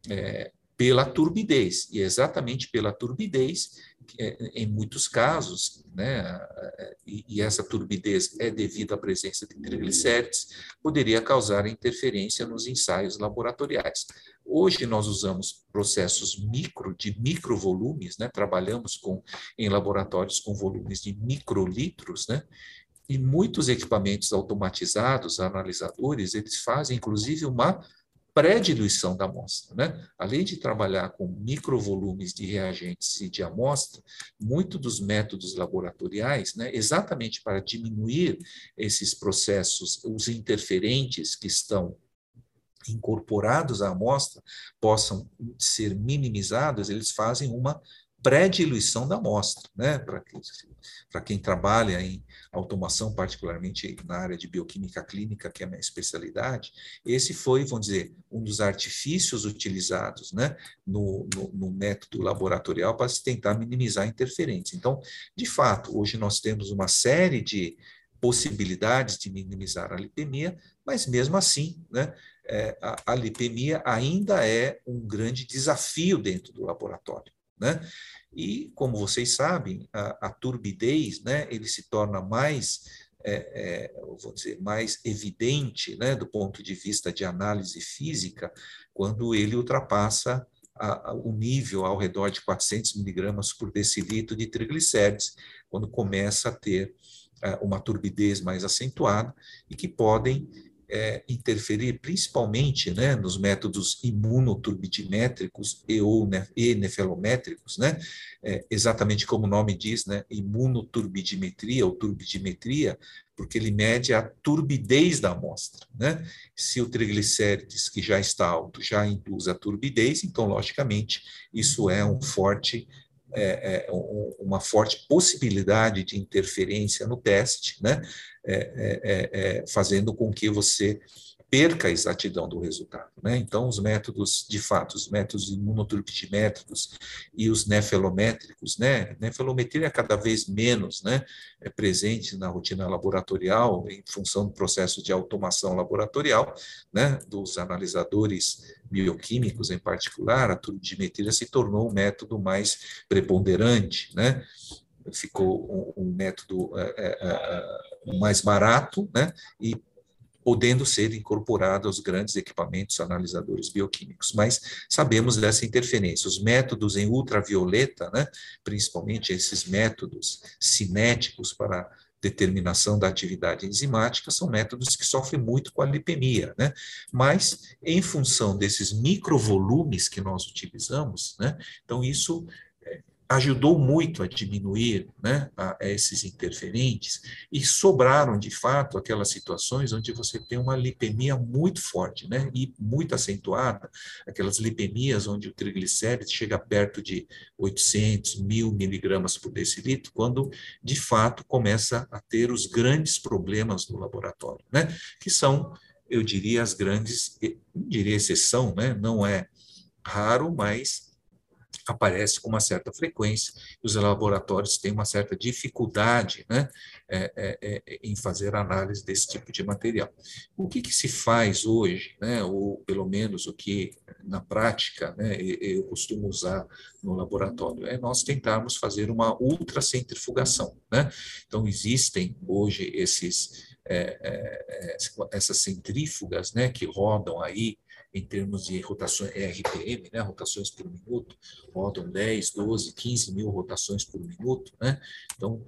É, pela turbidez, e exatamente pela turbidez é, em muitos casos, né, e, essa turbidez é devido à presença de triglicérides, poderia causar interferência nos ensaios laboratoriais. Hoje nós usamos processos micro, de microvolumes, né, trabalhamos com, em laboratórios com volumes de microlitros, né, e muitos equipamentos automatizados, analisadores, eles fazem inclusive uma pré-diluição da amostra. Né? Além de trabalhar com microvolumes de reagentes e de amostra, muito dos métodos laboratoriais, né, exatamente para diminuir esses processos, os interferentes que estão incorporados à amostra possam ser minimizados, eles fazem uma pré-diluição da amostra, né? Para quem trabalha em automação, particularmente na área de bioquímica clínica, que é a minha especialidade, esse foi, vamos dizer, um dos artifícios utilizados né, no, no, no método laboratorial para se tentar minimizar interferências. Então, de fato, hoje nós temos uma série de possibilidades de minimizar a lipemia, mas mesmo assim, né, é, a, a lipemia ainda é um grande desafio dentro do laboratório. Né? E, como vocês sabem, a, a turbidez né, ele se torna mais, é, é, vou dizer, mais evidente né, do ponto de vista de análise física quando ele ultrapassa a, a, o nível ao redor de 400 miligramas por decilitro de triglicérides, quando começa a ter é, uma turbidez mais acentuada e que podem é, interferir principalmente né, nos métodos imunoturbidimétricos e ou né, e nefelométricos, né, é, exatamente como o nome diz, né, imunoturbidimetria ou turbidimetria, porque ele mede a turbidez da amostra. Né? Se o triglicérides, que já está alto, já induz a turbidez, então, logicamente, isso é um forte é, é, uma forte possibilidade de interferência no teste, né? É, é, é, fazendo com que você perca a exatidão do resultado. Né? Então, os métodos, de fato, os métodos imunoturbidimétricos e os nefelométricos, né? Nefelometria é cada vez menos né? é presente na rotina laboratorial, em função do processo de automação laboratorial, né? dos analisadores bioquímicos em particular, a turbidimetria se tornou um método mais preponderante, né? ficou um, um método é, é, mais barato, né? E podendo ser incorporado aos grandes equipamentos analisadores bioquímicos. Mas sabemos dessa interferência. Os métodos em ultravioleta, né, principalmente esses métodos cinéticos para determinação da atividade enzimática são métodos que sofrem muito com a lipemia, né? Mas em função desses microvolumes que nós utilizamos, né? Então isso ajudou muito a diminuir né, a, esses interferentes e sobraram, de fato, aquelas situações onde você tem uma lipemia muito forte né, e muito acentuada, aquelas lipemias onde o triglicérides chega perto de 800, 1000 miligramas por decilitro, quando, de fato, começa a ter os grandes problemas no laboratório, né, que são, eu diria, as grandes, diria exceção, né, não é raro, mas aparece com uma certa frequência, os laboratórios têm uma certa dificuldade né, é, é, é, em fazer análise desse tipo de material. O que, que se faz hoje, né, ou pelo menos o que na prática né, eu costumo usar no laboratório, é nós tentarmos fazer uma ultracentrifugação. Né? Então, existem hoje esses, é, é, é essas centrífugas né, que rodam aí em termos de rotações, é RPM, né, rotações por minuto, rodam 10, 12, 15 mil rotações por minuto, né? Então,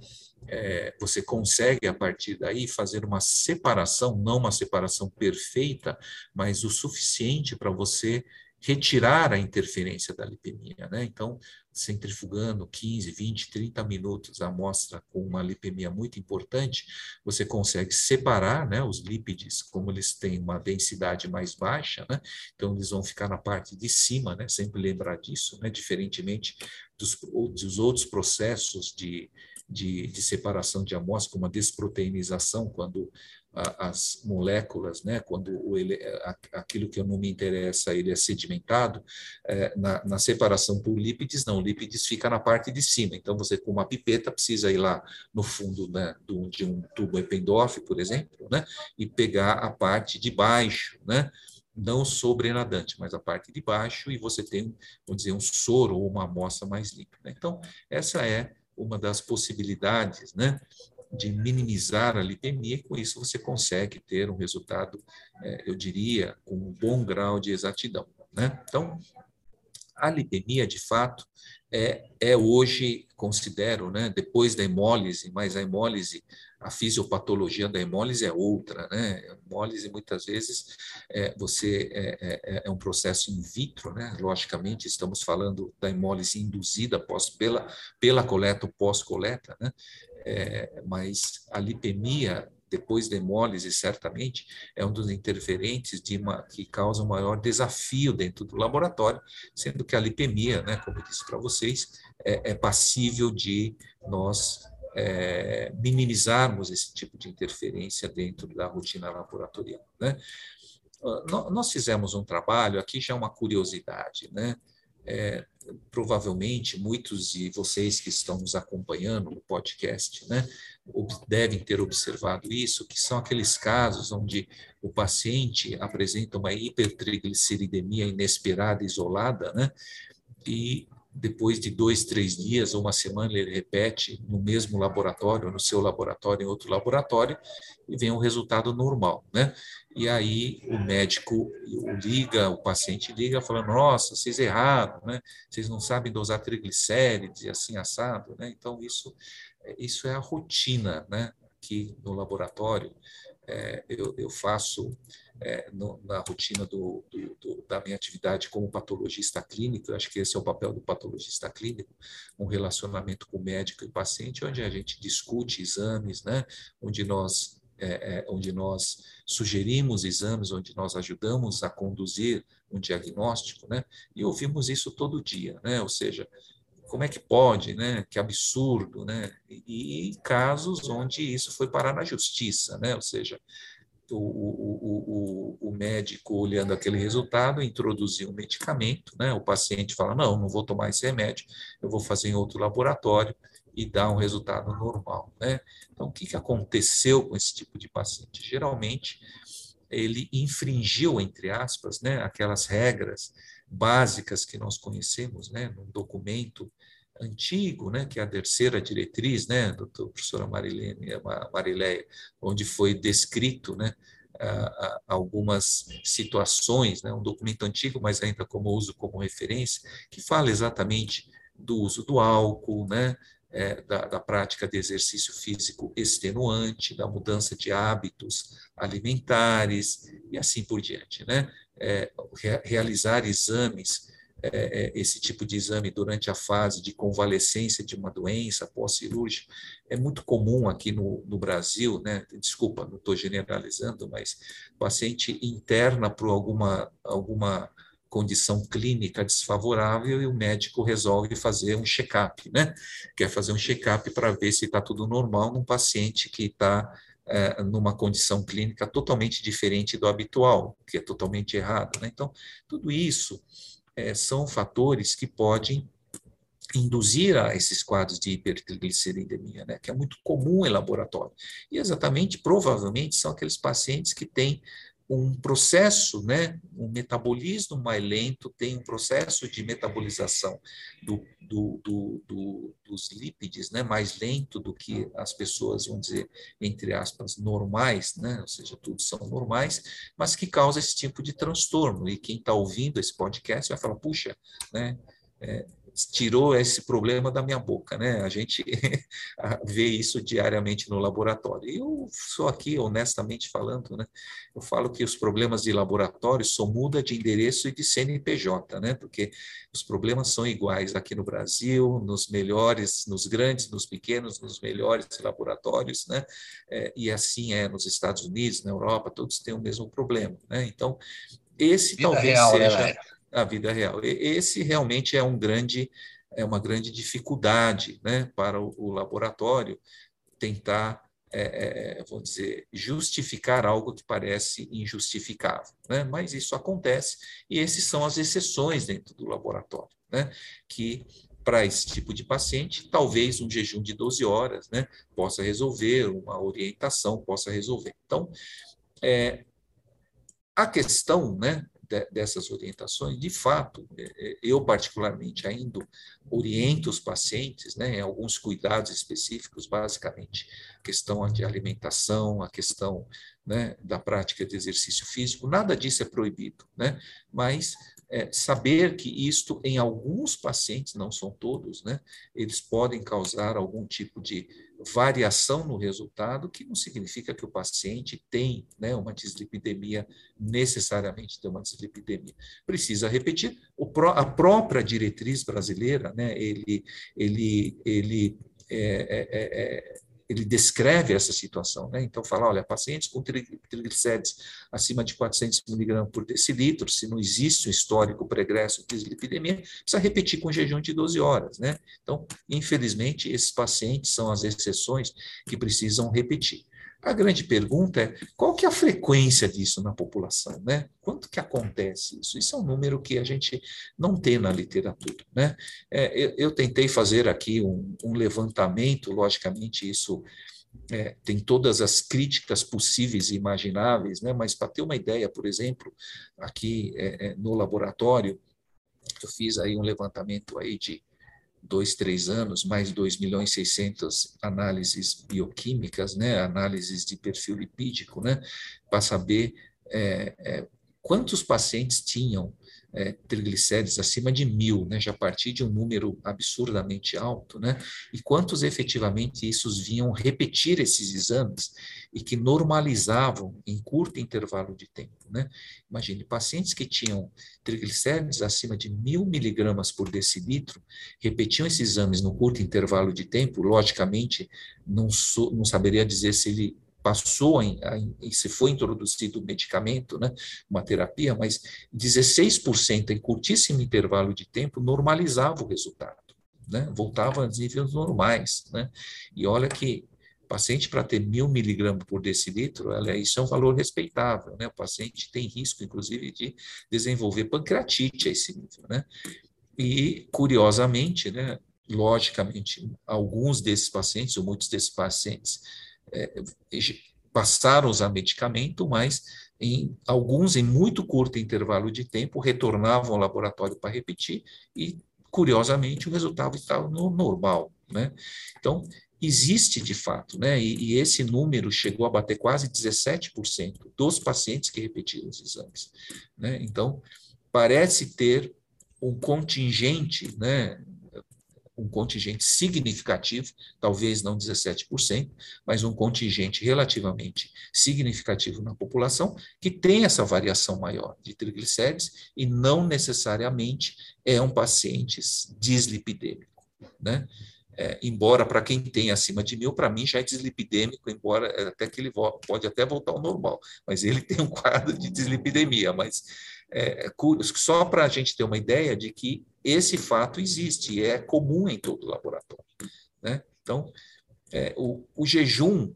é, você consegue, a partir daí, fazer uma separação, não uma separação perfeita, mas o suficiente para você retirar a interferência da lipemia. Né? Então, centrifugando 15, 20, 30 minutos a amostra com uma lipemia muito importante, você consegue separar né, os lípides, como eles têm uma densidade mais baixa, né? então eles vão ficar na parte de cima, né? sempre lembrar disso, né? diferentemente dos, dos outros processos de, de, de separação de amostra, como a desproteinização, quando as moléculas, né, quando ele, aquilo que não me interessa ele é sedimentado, é, na, na, separação por lípides, não, lípides fica na parte de cima. Então, você com uma pipeta precisa ir lá no fundo né, do, de um tubo Eppendorf, por exemplo, né, e pegar a parte de baixo, né, não sobrenadante, mas a parte de baixo, e você tem, vamos dizer, um soro ou uma amostra mais límpida. Então, essa é uma das possibilidades né, de minimizar a lipemia, e com isso você consegue ter um resultado, é, eu diria, com um bom grau de exatidão. Né? Então, a lipemia, de fato, é, é hoje, considero, né, depois da hemólise, mas a hemólise, a fisiopatologia da hemólise é outra, né? A hemólise, muitas vezes, é, você é, é, é, um processo in vitro, né? Logicamente, estamos falando da hemólise induzida pós, pela, pela coleta ou pós-coleta, né? É, mas a lipemia, depois da hemólise, certamente, é um dos interferentes uma, que causa um maior desafio dentro do laboratório, sendo que a lipemia, né, como eu disse para vocês, é, é, passível de nós é, minimizarmos esse tipo de interferência dentro da rotina laboratorial. Né? Ah, nós fizemos um trabalho, aqui já é uma curiosidade, né? É, provavelmente muitos de vocês que estão nos acompanhando no podcast, né, devem ter observado isso, que são aqueles casos onde o paciente apresenta uma hipertrigliceridemia inesperada, isolada, né, e depois de dois, três dias ou uma semana, ele repete no mesmo laboratório, no seu laboratório, em outro laboratório, e vem um resultado normal, né? E aí o médico liga, o paciente liga, falando: Nossa, vocês erraram, né? Vocês não sabem dosar triglicérides e assim assado, né? Então, isso, isso é a rotina, né? Aqui no laboratório, é, eu, eu faço é, no, na rotina do, do, do, da minha atividade como patologista clínico, acho que esse é o papel do patologista clínico, um relacionamento com médico e paciente, onde a gente discute exames, né, onde nós é, é, onde nós sugerimos exames, onde nós ajudamos a conduzir um diagnóstico, né? E ouvimos isso todo dia, né? Ou seja, como é que pode, né? Que absurdo, né? E, e casos onde isso foi parar na justiça, né? Ou seja, o, o, o, o, médico, olhando aquele resultado, introduziu um medicamento, né? o paciente fala, não, não vou tomar esse remédio, eu vou fazer em outro laboratório e dar um resultado normal. Né? Então, o que, que aconteceu com esse tipo de paciente? Geralmente, ele infringiu, entre aspas, né, aquelas regras básicas que nós conhecemos, né, num documento antigo, né, que é a terceira diretriz, né, da professora Marilene, Marileia, onde foi descrito, né, algumas situações, né, um documento antigo, mas ainda como uso como referência, que fala exatamente do uso do álcool, né, é, da, da, prática de exercício físico extenuante, da mudança de hábitos alimentares e assim por diante. Né? É, realizar exames, é, é, esse tipo de exame durante a fase de convalescência de uma doença pós-cirúrgica, é muito comum aqui no, no Brasil, né? desculpa, não estou generalizando, mas paciente interna por alguma, alguma condição clínica desfavorável e o médico resolve fazer um check-up, né? Quer fazer um check-up para ver se está tudo normal num paciente que está é, numa condição clínica totalmente diferente do habitual, que é totalmente errado. Né? Então, tudo isso é, são fatores que podem induzir a esses quadros de hipertrigliceridemia, né, que é muito comum em laboratório. E exatamente, provavelmente, são aqueles pacientes que têm um processo, né, um metabolismo mais lento, tem um processo de metabolização do, do, do, do, dos lípides né, mais lento do que as pessoas, vão dizer, entre aspas, normais, né, ou seja, todos são normais, mas que causa esse tipo de transtorno. E quem está ouvindo esse podcast vai falar, puxa, né, é, tirou esse problema da minha boca, né? A gente [laughs] vê isso diariamente no laboratório. E eu sou aqui, honestamente falando, né? Eu falo que os problemas de laboratório só muda de endereço e de CNPJ, né? Porque os problemas são iguais aqui no Brasil, nos melhores, nos grandes, nos pequenos, nos melhores laboratórios, né? É, e assim é nos Estados Unidos, na Europa, todos têm o mesmo problema, né? Então, esse Vida talvez real, né, seja... Né, a vida real. Esse realmente é um grande é uma grande dificuldade, né, para o, o laboratório tentar é, é, vou dizer, justificar algo que parece injustificável. Né? Mas isso acontece, e esses são as exceções dentro do laboratório, né? que para esse tipo de paciente, talvez um jejum de 12 horas né, possa resolver, uma orientação possa resolver. Então, é, a questão né, dessas orientações, de fato, é, é, eu particularmente ainda oriento os pacientes né, em alguns cuidados específicos, basicamente a questão de alimentação, a questão né, da prática de exercício físico, nada disso é proibido, né, mas é, saber que isto, em alguns pacientes, não são todos, né, eles podem causar algum tipo de variação no resultado, que não significa que o paciente tem né, uma dislipidemia, necessariamente tem uma dislipidemia. Precisa repetir. O, a própria diretriz brasileira, né, ele, ele, ele é, é, é ele descreve essa situação, né? Então fala, olha, pacientes com triglicérides acima de 400 miligramas por decilitro, se não existe um histórico pregresso de dislipidemia, precisa repetir com jejum de 12 horas, né? Então, infelizmente, esses pacientes são as exceções que precisam repetir. A grande pergunta é qual que é a frequência disso na população, né? Quanto que acontece isso? Isso é um número que a gente não tem na literatura, né? É, eu, eu, tentei fazer aqui um, um levantamento, logicamente isso é, tem todas as críticas possíveis e imagináveis, né? Mas para ter uma ideia, por exemplo, aqui é, é no laboratório, eu fiz aí um levantamento aí de dois, três anos, mais 2 milhões e 600 análises bioquímicas, né, análises de perfil lipídico, né, para saber é, é, quantos pacientes tinham é, triglicérides acima de mil, né, já a partir de um número absurdamente alto, né, e quantos efetivamente isso vinham repetir esses exames e que normalizavam em curto intervalo de tempo. Né? Imagine, pacientes que tinham triglicérides acima de mil miligramas por decilitro, repetiam esses exames no curto intervalo de tempo, logicamente, não, sou, não saberia dizer se ele passou em, em, se foi introduzido o medicamento, né, uma terapia, mas 16% em curtíssimo intervalo de tempo normalizava o resultado, né, voltava aos níveis normais, né, e olha que paciente, para ter mil miligramas por decilitro, ela, isso é um valor respeitável, né? O paciente tem risco, inclusive, de desenvolver pancreatite a esse nível, né? E, curiosamente, né, logicamente, alguns desses pacientes, ou muitos desses pacientes, é, passaram a usar medicamento, mas em alguns, em muito curto intervalo de tempo, retornavam ao laboratório para repetir e, curiosamente, o resultado estava no normal, né? Então, existe de fato, né? E, e, esse número chegou a bater quase 17% dos pacientes que repetiram os exames, né? Então, parece ter um contingente, né? Um contingente significativo, talvez não 17%, mas um contingente relativamente significativo na população que tem essa variação maior de triglicérides e não necessariamente é um paciente dislipidêmico, né? É, embora para quem tem acima de mil, para mim já é dislipidêmico, embora é, até que ele pode até voltar ao normal, mas ele [laughs] tem um quadro de dislipidemia. Mas é, só para a gente ter uma ideia de que esse fato existe e é comum em todo laboratório. Né? Então, é, o, o jejum,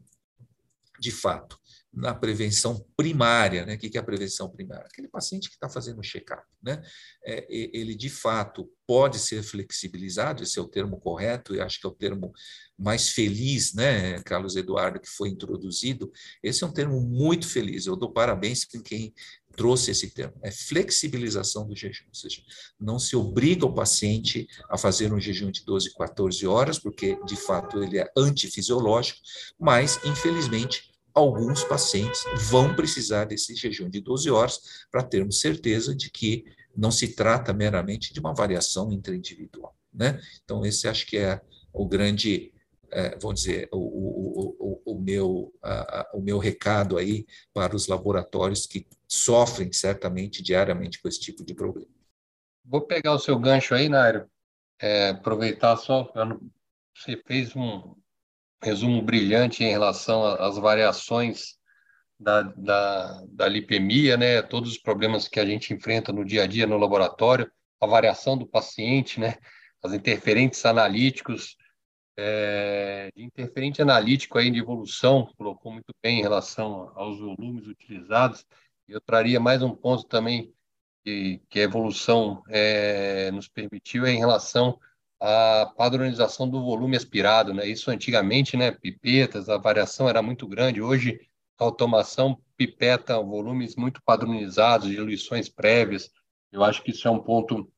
de fato, na prevenção primária, né? O que é a prevenção primária? Aquele paciente que está fazendo um check-up, né? É, ele de fato pode ser flexibilizado, esse é o termo correto, e acho que é o termo mais feliz, né, Carlos Eduardo, que foi introduzido. Esse é um termo muito feliz. Eu dou parabéns para quem trouxe esse termo. É flexibilização do jejum, ou seja, não se obriga o paciente a fazer um jejum de 12, 14 horas, porque de fato ele é antifisiológico, mas infelizmente alguns pacientes vão precisar desse jejum de 12 horas para termos certeza de que não se trata meramente de uma variação interindividual. Né? Então, esse acho que é o grande, é, vamos dizer, o, o, o, o meu, a, o meu recado aí para os laboratórios que sofrem certamente diariamente com esse tipo de problema. Vou pegar o seu gancho aí, Nairo, é, aproveitar só, você fez um, resumo brilhante em relação às variações da, da, da lipemia, né? Todos os problemas que a gente enfrenta no dia a dia no laboratório, a variação do paciente, né? As interferentes analíticos, é, interferente analítico aí de evolução, colocou muito bem em relação aos volumes utilizados. Eu traria mais um ponto também que, que a evolução é, nos permitiu é em relação a padronização do volume aspirado, né? Isso antigamente, né? Pipetas, a variação era muito grande. Hoje, a automação pipeta volumes muito padronizados, diluições prévias. Eu acho que isso é um ponto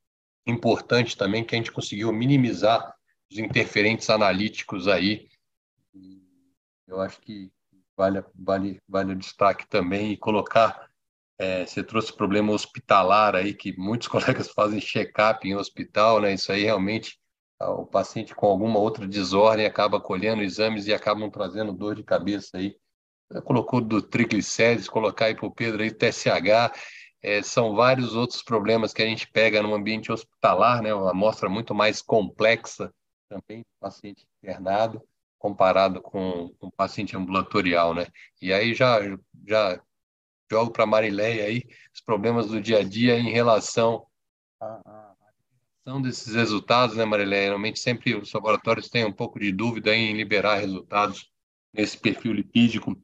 importante também que a gente conseguiu minimizar os interferentes analíticos aí. Eu acho que vale vale vale o destaque também e colocar é, você trouxe problema hospitalar aí que muitos [laughs] colegas fazem check-up em hospital, né? Isso aí realmente o paciente com alguma outra desordem acaba colhendo exames e acabam trazendo dor de cabeça aí. Colocou do triglicérides, colocar aí para o Pedro aí TSH, é, são vários outros problemas que a gente pega no ambiente hospitalar, né? Uma amostra muito mais complexa também do paciente internado comparado com o paciente ambulatorial, né? E aí já já jogo para Marileia aí os problemas do dia a dia em relação a são desses resultados, né, Marilé? Normalmente sempre os laboratórios têm um pouco de dúvida em liberar resultados nesse perfil lipídico,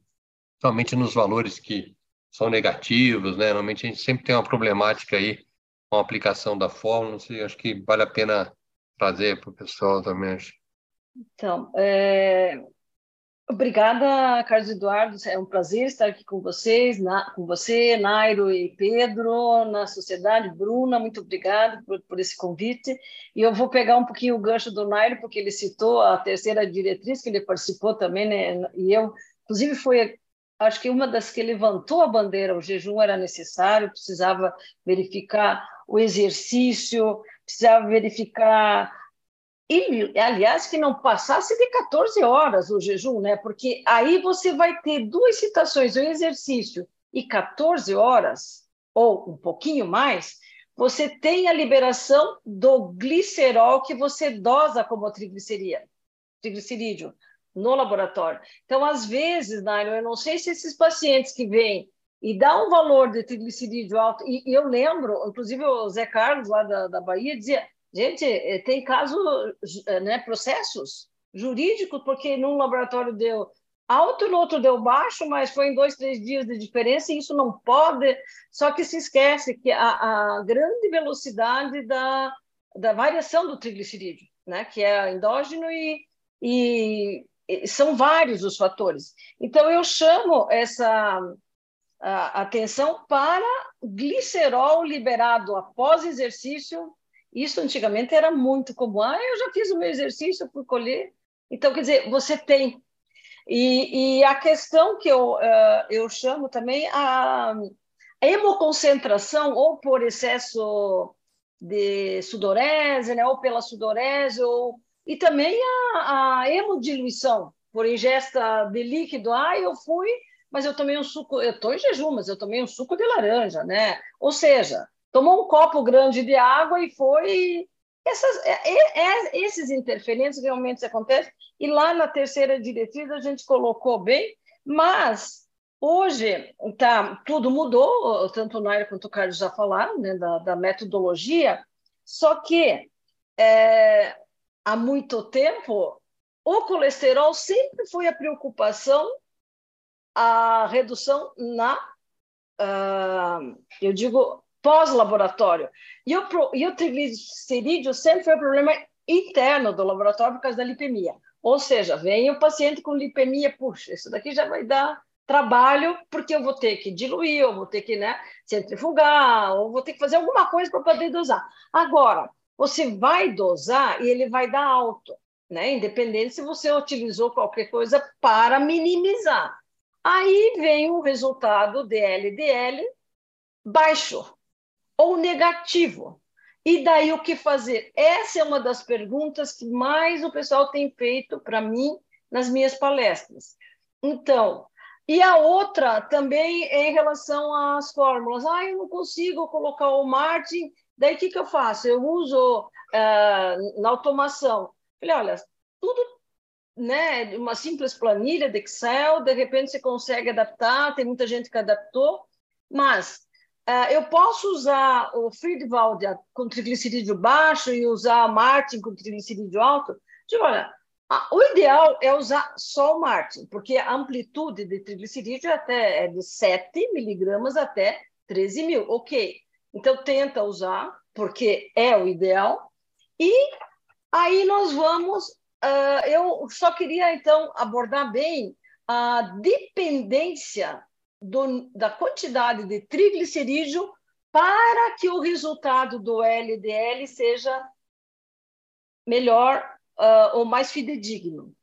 somente nos valores que são negativos, né? Normalmente a gente sempre tem uma problemática aí com a aplicação da fórmula, não sei, acho que vale a pena trazer para o pessoal também. Então, é, Obrigada, Carlos Eduardo. É um prazer estar aqui com vocês, na, com você, Nairo e Pedro, na sociedade. Bruna, muito obrigada por, por, esse convite. E eu vou pegar um pouquinho o gancho do Nairo, porque ele citou a terceira diretriz, que ele participou também, né? E eu, inclusive, foi, acho que uma das que levantou a bandeira: o jejum era necessário, precisava verificar o exercício, precisava verificar e, aliás, que não passasse de 14 horas o jejum, né? Porque aí você vai ter duas citações, o exercício e 14 horas, ou um pouquinho mais, você tem a liberação do glicerol que você dosa como triglicerídeo no laboratório. Então, às vezes, Nairo, eu não sei se esses pacientes que vêm e dá um valor de triglicerídeo alto, e, e eu lembro, inclusive o Zé Carlos, lá da, da Bahia, dizia Gente, eh, tem casos, eh, né, processos jurídicos, porque num laboratório deu alto, no outro deu baixo, mas foi em dois, três dias de diferença, e isso não pode. Só que se esquece que a, a grande velocidade da, da variação do triglicerídeo, né, que é endógeno e, e, e são vários os fatores. Então, eu chamo essa atenção para glicerol liberado após exercício. Isso antigamente era muito comum. Ah, eu já fiz o meu exercício, fui colher. Então, quer dizer, você tem e, e a questão que eu, uh, eu chamo também a, a hemoconcentração, ou por excesso de sudorese, né, ou pela sudorese, ou, e também a, a hemodiluição, por ingesta de líquido. Ah, eu fui, mas eu tomei um suco, eu estou em jejum, mas eu tomei um suco de laranja, né? Ou seja, tomou um copo grande de água e foi. Essas, é, é, é, esses interferentes realmente acontecem, e lá na terceira diretriz a gente colocou bem, mas hoje tá, tudo mudou, tanto o Nair quanto o Carlos já falaram né, da, da metodologia, só que é, há muito tempo o colesterol sempre foi a preocupação, a redução na, uh, eu digo, pós-laboratório. E o, e o triglicerídeo sempre foi um problema interno do laboratório por causa da lipemia. Ou seja, vem o paciente com lipemia, puxa, isso daqui já vai dar trabalho, porque eu vou ter que diluir, eu vou ter que né, centrifugar, ou vou ter que fazer alguma coisa para poder dosar. Agora, você vai dosar e ele vai dar alto, né? independente se você utilizou qualquer coisa para minimizar. Aí vem o resultado de LDL baixo ou negativo. E daí o que fazer? Essa é uma das perguntas que mais o pessoal tem feito para mim nas minhas palestras. Então, e a outra também é em relação às fórmulas. Ah, eu não consigo colocar o Martin, daí o que, que eu faço? Eu uso uh, na automação. Falei, olha, tudo né, uma simples planilha de Excel, de repente você consegue adaptar, tem muita gente que adaptou, mas eu posso usar o Friedwald com triglicerídeo baixo e usar Martin com triglicerídeo alto? Tipo, olha, o ideal é usar só o Martin, porque a amplitude de triglicerídeo até é de 7 miligramas até 13 mil. Ok, então tenta usar, porque é o ideal. E aí nós vamos... Uh, eu só queria, então, abordar bem a dependência do, da quantidade de triglicerídeo para que o resultado do LDL seja melhor uh, ou mais fidedigno.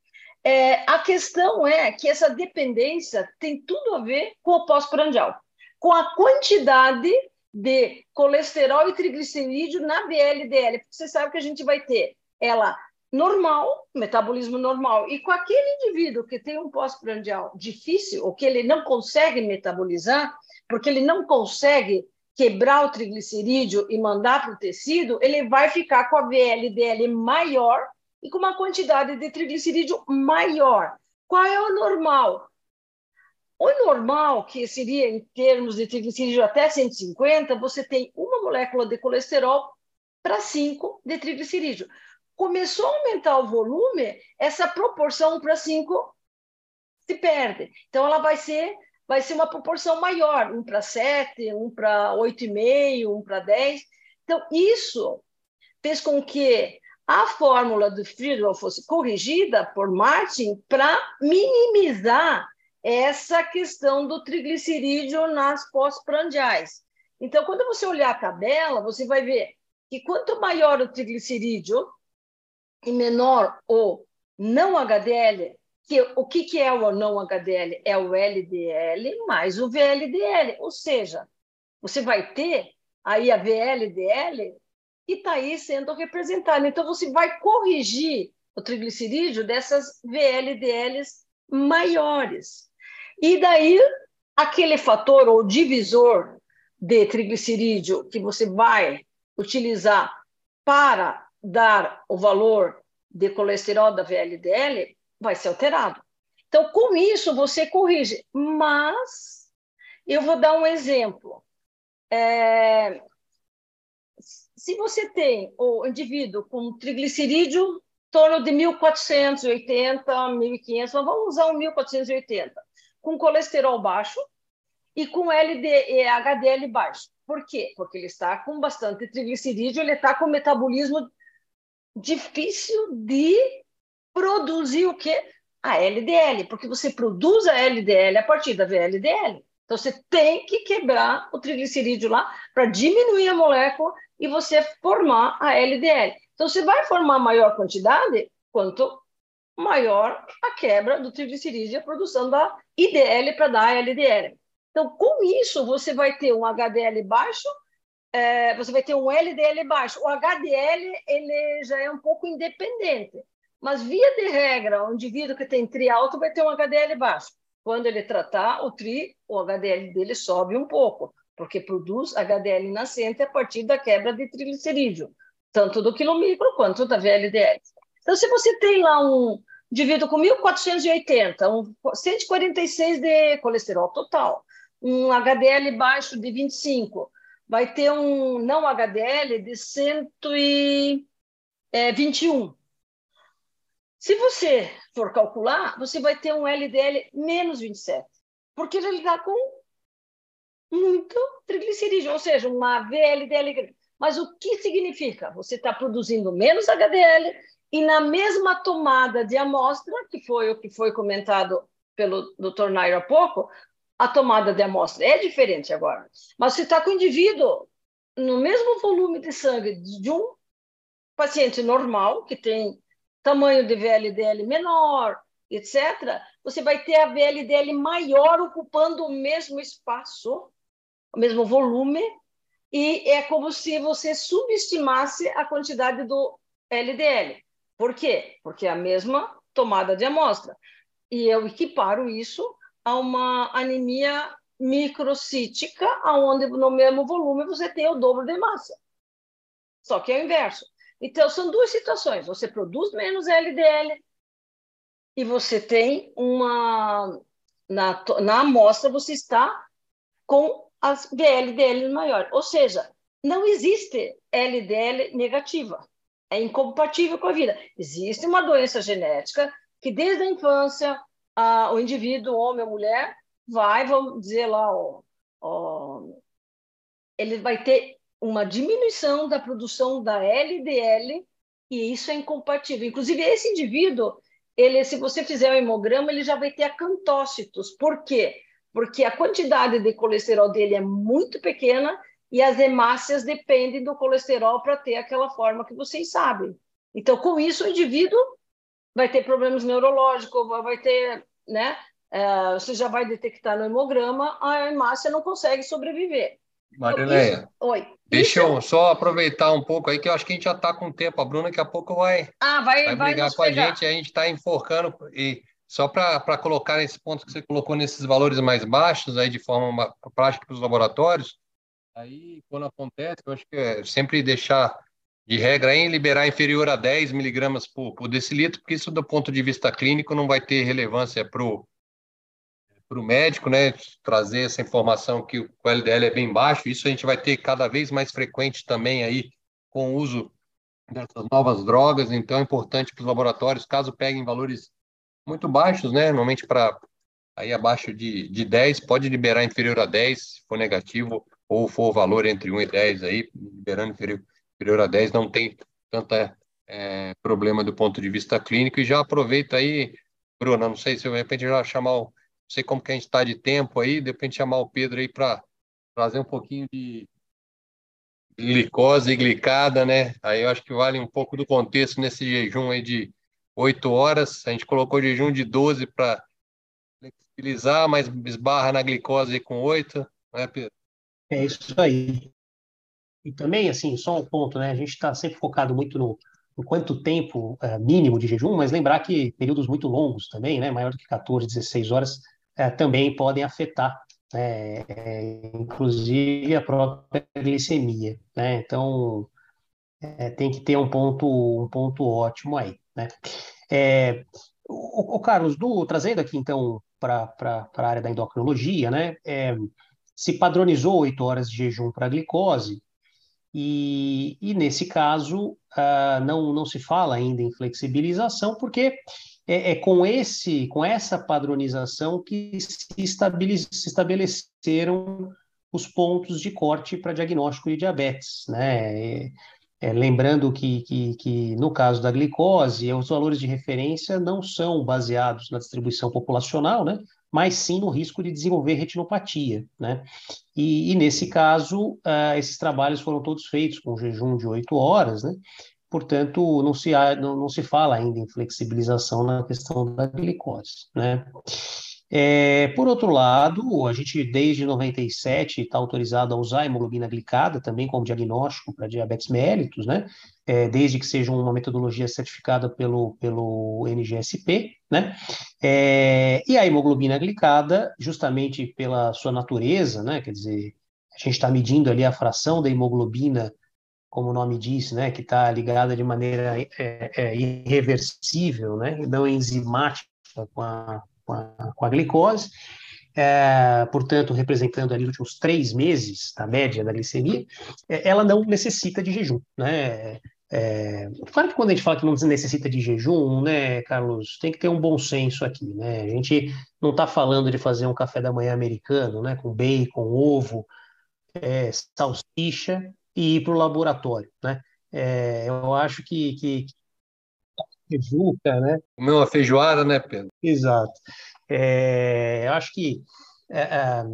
É, a questão é que essa dependência tem tudo a ver com o pós-prandial, com a quantidade de colesterol e triglicerídeo na VLDL, porque você sabe que a gente vai ter ela normal, metabolismo normal. E com aquele indivíduo que tem um pós-prandial difícil, ou que ele não consegue metabolizar, porque ele não consegue quebrar o triglicerídeo e mandar para o tecido, ele vai ficar com a VLDL maior e com uma quantidade de triglicerídeo maior. Qual é o normal? O normal, que seria em termos de triglicerídeo até 150, você tem uma molécula de colesterol para 5 de triglicerídeo começou a aumentar o volume, essa proporção para 5 se perde. Então, ela vai ser, vai ser uma proporção maior, 1 para 7, 1 para 8,5, 1 para 10. Então, isso fez com que a fórmula do Friedel fosse corrigida por Martin para minimizar essa questão do triglicerídeo nas pós-prandiais. Então, quando você olhar a tabela, você vai ver que quanto maior o triglicerídeo, e menor o não HDL, que o que, que é o não HDL? É o LDL mais o VLDL, ou seja, você vai ter aí a VLDL que está aí sendo representada. Então, você vai corrigir o triglicerídeo dessas VLDLs maiores. E daí, aquele fator ou divisor de triglicerídeo que você vai utilizar para dar o valor de colesterol da VLDL, vai ser alterado. Então, com isso, você corrige. Mas, eu vou dar um exemplo. É, se você tem o indivíduo com triglicerídeo torno de 1480, 1500, mas vamos usar um 1480, com colesterol baixo e com LD, HDL baixo. Por quê? Porque ele está com bastante triglicerídeo, ele está com metabolismo difícil de produzir o quê? A LDL, porque você produz a LDL a partir da VLDL. Então, você tem que quebrar o triglicerídeo lá para diminuir a molécula e você formar a LDL. Então, você vai formar maior quantidade quanto maior a quebra do triglicerídeo e a produção da IDL para dar a LDL. Então, com isso, você vai ter um HDL baixo, é, você vai ter um LDL baixo. O HDL ele já é um pouco independente, mas via de regra, o indivíduo que tem tri alto vai ter um HDL baixo. Quando ele tratar o tri, o HDL dele sobe um pouco, porque produz HDL nascente a partir da quebra de triglicerídeo, tanto do quilomicro quanto da VLDL. Então, se você tem lá um indivíduo com 1.480, um 146 de colesterol total, um HDL baixo de 25, vai ter um não HDL de 121. É, Se você for calcular, você vai ter um LDL menos 27, porque ele está com muito triglicerídeo, ou seja, uma VLDL. Mas o que significa? Você está produzindo menos HDL e na mesma tomada de amostra, que foi o que foi comentado pelo Dr. Nairo há pouco, a tomada de amostra é diferente agora. Mas se está com o indivíduo no mesmo volume de sangue de um paciente normal, que tem tamanho de VLDL menor, etc., você vai ter a VLDL maior ocupando o mesmo espaço, o mesmo volume, e é como se você subestimasse a quantidade do LDL. Por quê? Porque é a mesma tomada de amostra. E eu equiparo isso a uma anemia microcítica, onde no mesmo volume você tem o dobro de massa. Só que é o inverso. Então, são duas situações. Você produz menos LDL e você tem uma. Na, na amostra, você está com as VLDL maior. Ou seja, não existe LDL negativa. É incompatível com a vida. Existe uma doença genética que, desde a infância, a, o indivíduo, homem ou mulher, vai, vamos dizer lá, ó, ó, ele vai ter uma diminuição da produção da LDL e isso é incompatível. Inclusive, esse indivíduo, ele, se você fizer o hemograma, ele já vai ter acantócitos. Por quê? Porque a quantidade de colesterol dele é muito pequena e as hemácias dependem do colesterol para ter aquela forma que vocês sabem. Então, com isso, o indivíduo vai ter problemas neurológicos, vai ter, né? É, você já vai detectar no hemograma, a hemácia não consegue sobreviver. Marileia, então, oi. Deixa eu só aproveitar um pouco aí, que eu acho que a gente já está com tempo. A Bruna daqui a pouco vai, ah, vai, vai brigar vai com pegar. a gente, a gente está enforcando. E só para colocar nesse ponto que você colocou nesses valores mais baixos, aí de forma prática para os laboratórios, aí quando acontece, eu acho que é sempre deixar de regra em liberar inferior a 10 miligramas por, por decilitro, porque isso, do ponto de vista clínico, não vai ter relevância para o médico, né? Trazer essa informação que o LDL é bem baixo. Isso a gente vai ter cada vez mais frequente também aí com o uso dessas novas drogas. Então, é importante para os laboratórios, caso peguem valores muito baixos, né? Normalmente para aí abaixo de, de 10, pode liberar inferior a 10, se for negativo, ou for valor entre 1 e 10 aí, liberando inferior superior a 10 não tem tanta é, problema do ponto de vista clínico. E já aproveita aí, Bruna, não sei se de repente já chamar, o, não sei como que a gente está de tempo aí, de repente chamar o Pedro aí para trazer um pouquinho de glicose e glicada, né? Aí eu acho que vale um pouco do contexto nesse jejum aí de 8 horas. A gente colocou jejum de 12 para flexibilizar, mas esbarra na glicose com 8, né, Pedro? É isso aí. E também, assim, só um ponto, né? A gente está sempre focado muito no, no quanto tempo é, mínimo de jejum, mas lembrar que períodos muito longos também, né? Maior do que 14, 16 horas, é, também podem afetar, né? É, inclusive a própria glicemia, né? Então, tem que ter um ponto, um ponto ótimo aí, né? É, o, o, Carlos, do, trazendo aqui então para a área da endocrinologia, né? É, se padronizou oito horas de jejum para glicose, E, e nesse caso, uh, não, não se fala ainda em flexibilização, porque é, é, com esse com essa padronização que se, se estabeleceram os pontos de corte para diagnóstico de diabetes, né? É, é, lembrando que, que, que, no caso da glicose, os valores de referência não são baseados na distribuição populacional, né? Mas sim no risco de desenvolver retinopatia. Né? E, e nesse caso, uh, esses trabalhos foram todos feitos com jejum de oito horas, né? portanto, não se, não, não se fala ainda em flexibilização na questão da glicose. Né? É, por outro lado, a gente desde 97 está autorizado a usar a hemoglobina glicada também como diagnóstico para diabetes mellitus, né? É, desde que seja uma metodologia certificada pelo, pelo NGSP, né? É, e a hemoglobina glicada, justamente pela sua natureza, né? Quer dizer, a gente está medindo ali a fração da hemoglobina, como o nome diz, né? Que está ligada de maneira é, é, irreversível, né? Não enzimática com a com a, com a glicose, é, portanto, representando ali os últimos três meses da média da glicemia, é, ela não necessita de jejum, né? É, claro que quando a gente fala que não necessita de jejum, né, Carlos, tem que ter um bom senso aqui, né? A gente não está falando de fazer um café da manhã americano, né, com bacon, ovo, é, salsicha e ir para o laboratório, né? É, eu acho que, que, Juca, né? Comer uma feijoada, né, Pedro? Exato. É, eu acho que é, é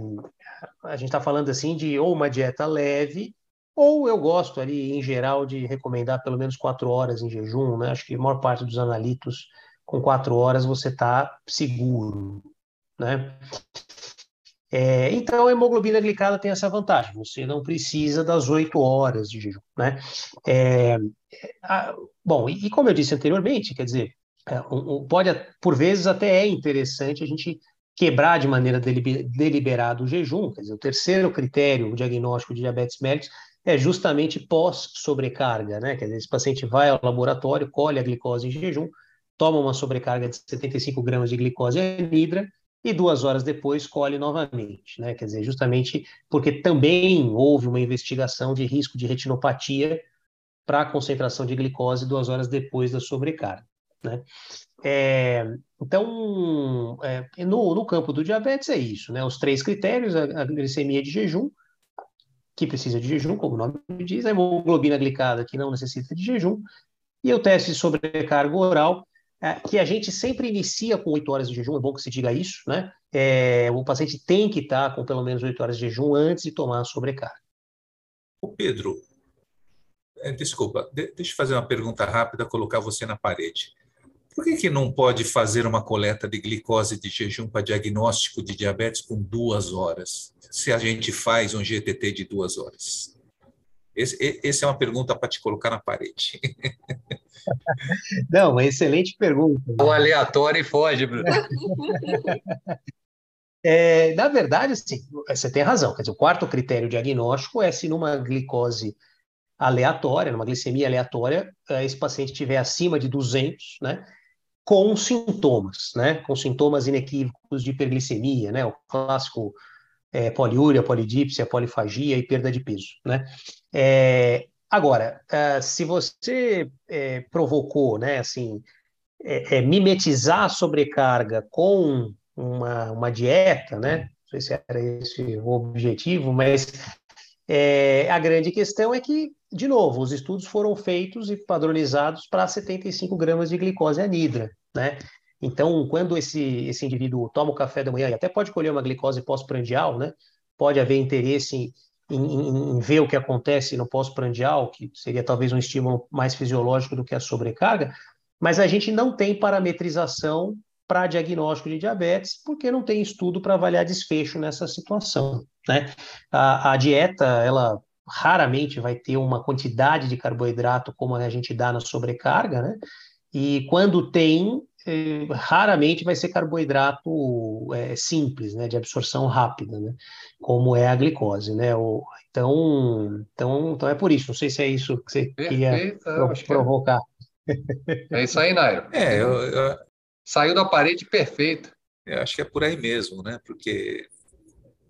a gente está falando assim de ou uma dieta leve, ou eu gosto ali, em geral, de recomendar pelo menos quatro horas em jejum, né? Acho que a maior parte dos analitos, com quatro horas você está seguro, né? É, então, a hemoglobina glicada tem essa vantagem, você não precisa das oito horas de jejum, né? É, a, bom, e, como eu disse anteriormente, quer dizer, é, pode, por vezes, até é interessante a gente quebrar de maneira deliberada o jejum, quer dizer, o terceiro critério, o diagnóstico de diabetes mellitus, é justamente pós-sobrecarga, né? Quer dizer, esse paciente vai ao laboratório, colhe a glicose em jejum, toma uma sobrecarga de 75 gramas de glicose anidra, e duas horas depois colhe novamente, né? Quer dizer, justamente porque também houve uma investigação de risco de retinopatia para a concentração de glicose duas horas depois da sobrecarga, né? É, então, é, no, no, campo do diabetes é isso, né? Os três critérios, a, a, glicemia de jejum, que precisa de jejum, como o nome diz, a hemoglobina glicada, que não necessita de jejum, e o teste de sobrecarga oral, é, que a gente sempre inicia com 8 horas de jejum, é bom que se diga isso, né? É, o paciente tem que estar com pelo menos 8 horas de jejum antes de tomar a sobrecarga. Pedro, desculpa, deixa eu fazer uma pergunta rápida, colocar você na parede. Por que, que não pode fazer uma coleta de glicose de jejum para diagnóstico de diabetes com duas horas, se a gente faz um GTT de duas horas? Esse, esse é uma pergunta para te colocar na parede. [laughs] Não, uma excelente pergunta. O aleatório e foge, Bruno. [laughs] É, na verdade, sim, você tem razão. Quer dizer, o quarto critério diagnóstico é se numa glicose aleatória, numa glicemia aleatória, eh, esse paciente estiver acima de 200, né, com sintomas, né, com sintomas inequívocos de hiperglicemia, né, o clássico é, poliúria, polidípsia, polifagia e perda de peso, né. É, Agora, se você é, provocou, né, assim, mimetizar a sobrecarga com uma, uma dieta, né, não sei se era esse o objetivo, mas é, a grande questão é que, de novo, os estudos foram feitos e padronizados para 75 gramas de glicose anidra, né? Então, quando esse, esse indivíduo toma o café da manhã e até pode colher uma glicose pós-prandial, né? Pode haver interesse em, em, ver o que acontece no pós-prandial, que seria talvez um estímulo mais fisiológico do que a sobrecarga, mas a gente não tem parametrização para diagnóstico de diabetes, porque não tem estudo para avaliar desfecho nessa situação. Né? A, a, dieta, ela raramente vai ter uma quantidade de carboidrato como a gente dá na sobrecarga, né? E quando tem, eh, raramente vai ser carboidrato é, simples, né, de absorção rápida, né, como é a glicose, né? O, então, então, então é por isso. Não sei se é isso que você Perfeito, queria pro, é. provocar. É. é isso aí, Nairo. É, eu, eu, saiu da parede perfeito. Eu acho que é por aí mesmo, né? Porque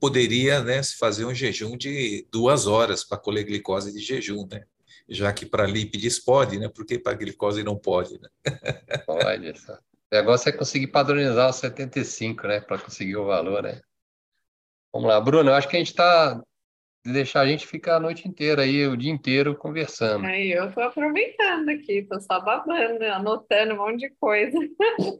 poderia né, fazer um jejum de duas horas para colher glicose de jejum, né? Já que para lípides pode, né? Por que para glicose não pode, né? [laughs] Pode. O negócio é conseguir padronizar os 75, né? Para conseguir o valor, né? Vamos lá, Bruno, eu acho que a gente está de deixar a gente ficar a noite inteira aí, o dia inteiro conversando. Aí eu estou aproveitando aqui, estou só babando, anotando um monte de coisa. [laughs]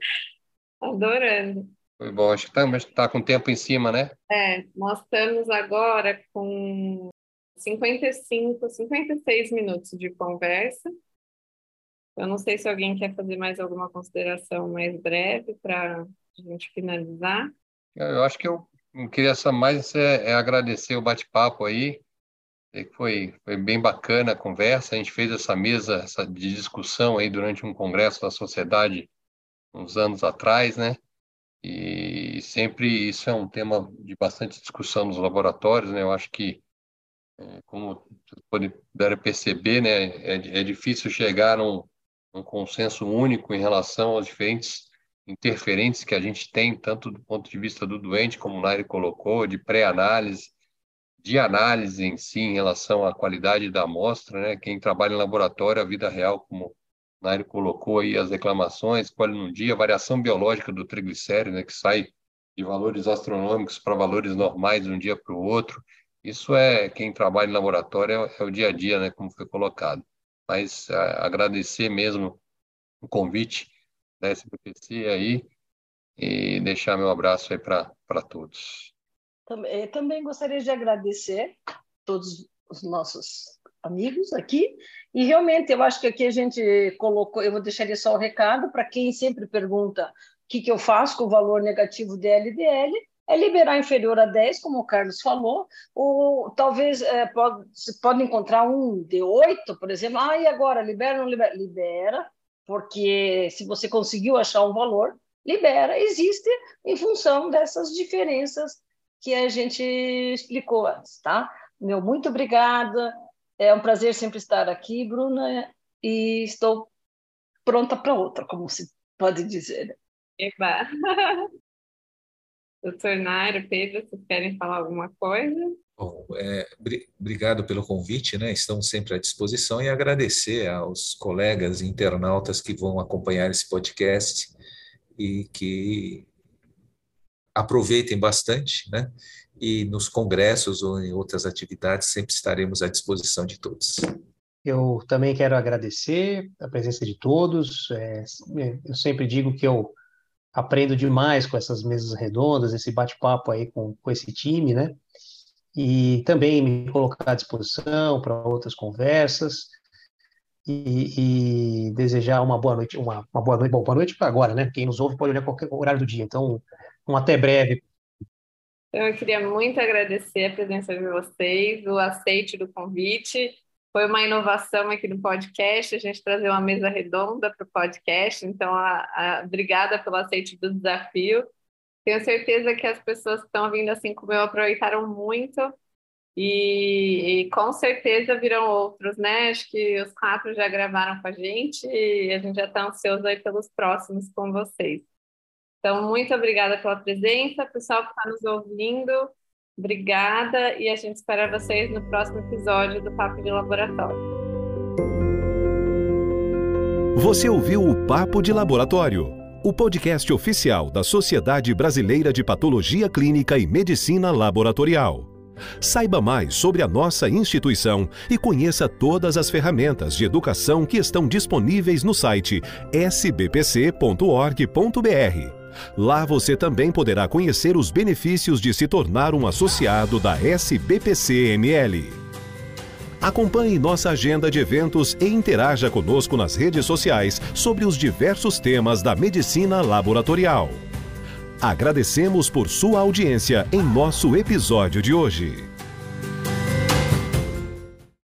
Adorando. Foi bom, acho que está tá com tempo em cima, né? É, nós estamos agora com 55, 56 minutos de conversa. Eu não sei se alguém quer fazer mais alguma consideração mais breve para a gente finalizar. Eu acho que eu não queria só mais é, é agradecer o bate-papo aí. Foi, foi bem bacana a conversa. A gente fez essa mesa essa de discussão aí durante um congresso da sociedade uns anos atrás, né? E sempre isso é um tema de bastante discussão nos laboratórios, né? Eu acho que, é, como puderam perceber, né, é, é difícil chegar num, num consenso único em relação aos diferentes interferentes que a gente tem, tanto do ponto de vista do doente, como o Nair colocou, de pré-análise, de análise em si, em relação à qualidade da amostra, né? Quem trabalha em laboratório, a vida real, como o Nair colocou aí as reclamações, qual no dia, variação biológica do triglicérido, né? Que sai de valores astronômicos para valores normais de um dia para o outro. Isso é, quem trabalha em laboratório, é, é o dia a dia, né? Como foi colocado. Mas a, agradecer mesmo o convite da SBPC aí e deixar meu abraço aí para todos. Também, também gostaria de agradecer todos os nossos amigos aqui. E realmente, eu acho que aqui a gente colocou, eu vou deixar só o recado para quem sempre pergunta o que, que eu faço com o valor negativo de LDL, é liberar inferior a 10, como o Carlos falou, ou talvez é, pode, pode encontrar um de 8, por exemplo, ah, e agora, libera ou não libera? Libera, porque se você conseguiu achar um valor, libera, existe em função dessas diferenças que a gente explicou antes, tá? Meu, muito obrigada. É um prazer sempre estar aqui, Bruna, e estou pronta para outra, como se pode dizer. Eba! [laughs] Doutor Nairo, Pedro, vocês querem falar alguma coisa? Bom, é, obrigado pelo convite, né? Estamos sempre à disposição e agradecer aos colegas internautas que vão acompanhar esse podcast e que aproveitem bastante, né? E nos congressos ou em outras atividades sempre estaremos à disposição de todos. Eu também quero agradecer a presença de todos. É, eu sempre digo que eu aprendo demais com essas mesas redondas, esse bate-papo aí com, com esse time, né? e também me colocar à disposição para outras conversas e, e, desejar uma boa noite, uma, uma boa noite, bom, boa noite para agora, né? Quem nos ouve pode olhar qualquer horário do dia, então um até breve. Eu queria muito agradecer a presença de vocês, o aceite do convite. Foi uma inovação aqui no podcast, a gente trazer uma mesa redonda para o podcast, então a, a, obrigada pelo aceite do desafio. Tenho certeza que as pessoas que estão vindo assim como eu aproveitaram muito e, e, com certeza virão outros, né? Acho que os quatro já gravaram com a gente e a gente já está ansioso aí pelos próximos com vocês. Então, muito obrigada pela presença, pessoal que está nos ouvindo, obrigada e a gente espera vocês no próximo episódio do Papo de Laboratório. Você ouviu o Papo de Laboratório o podcast oficial da Sociedade Brasileira de Patologia Clínica e Medicina Laboratorial. Saiba mais sobre a nossa instituição e conheça todas as ferramentas de educação que estão disponíveis no site sbpc.org.br. Lá você também poderá conhecer os benefícios de se tornar um associado da SBPC-ML. Acompanhe nossa agenda de eventos e interaja conosco nas redes sociais sobre os diversos temas da medicina laboratorial. Agradecemos por sua audiência em nosso episódio de hoje.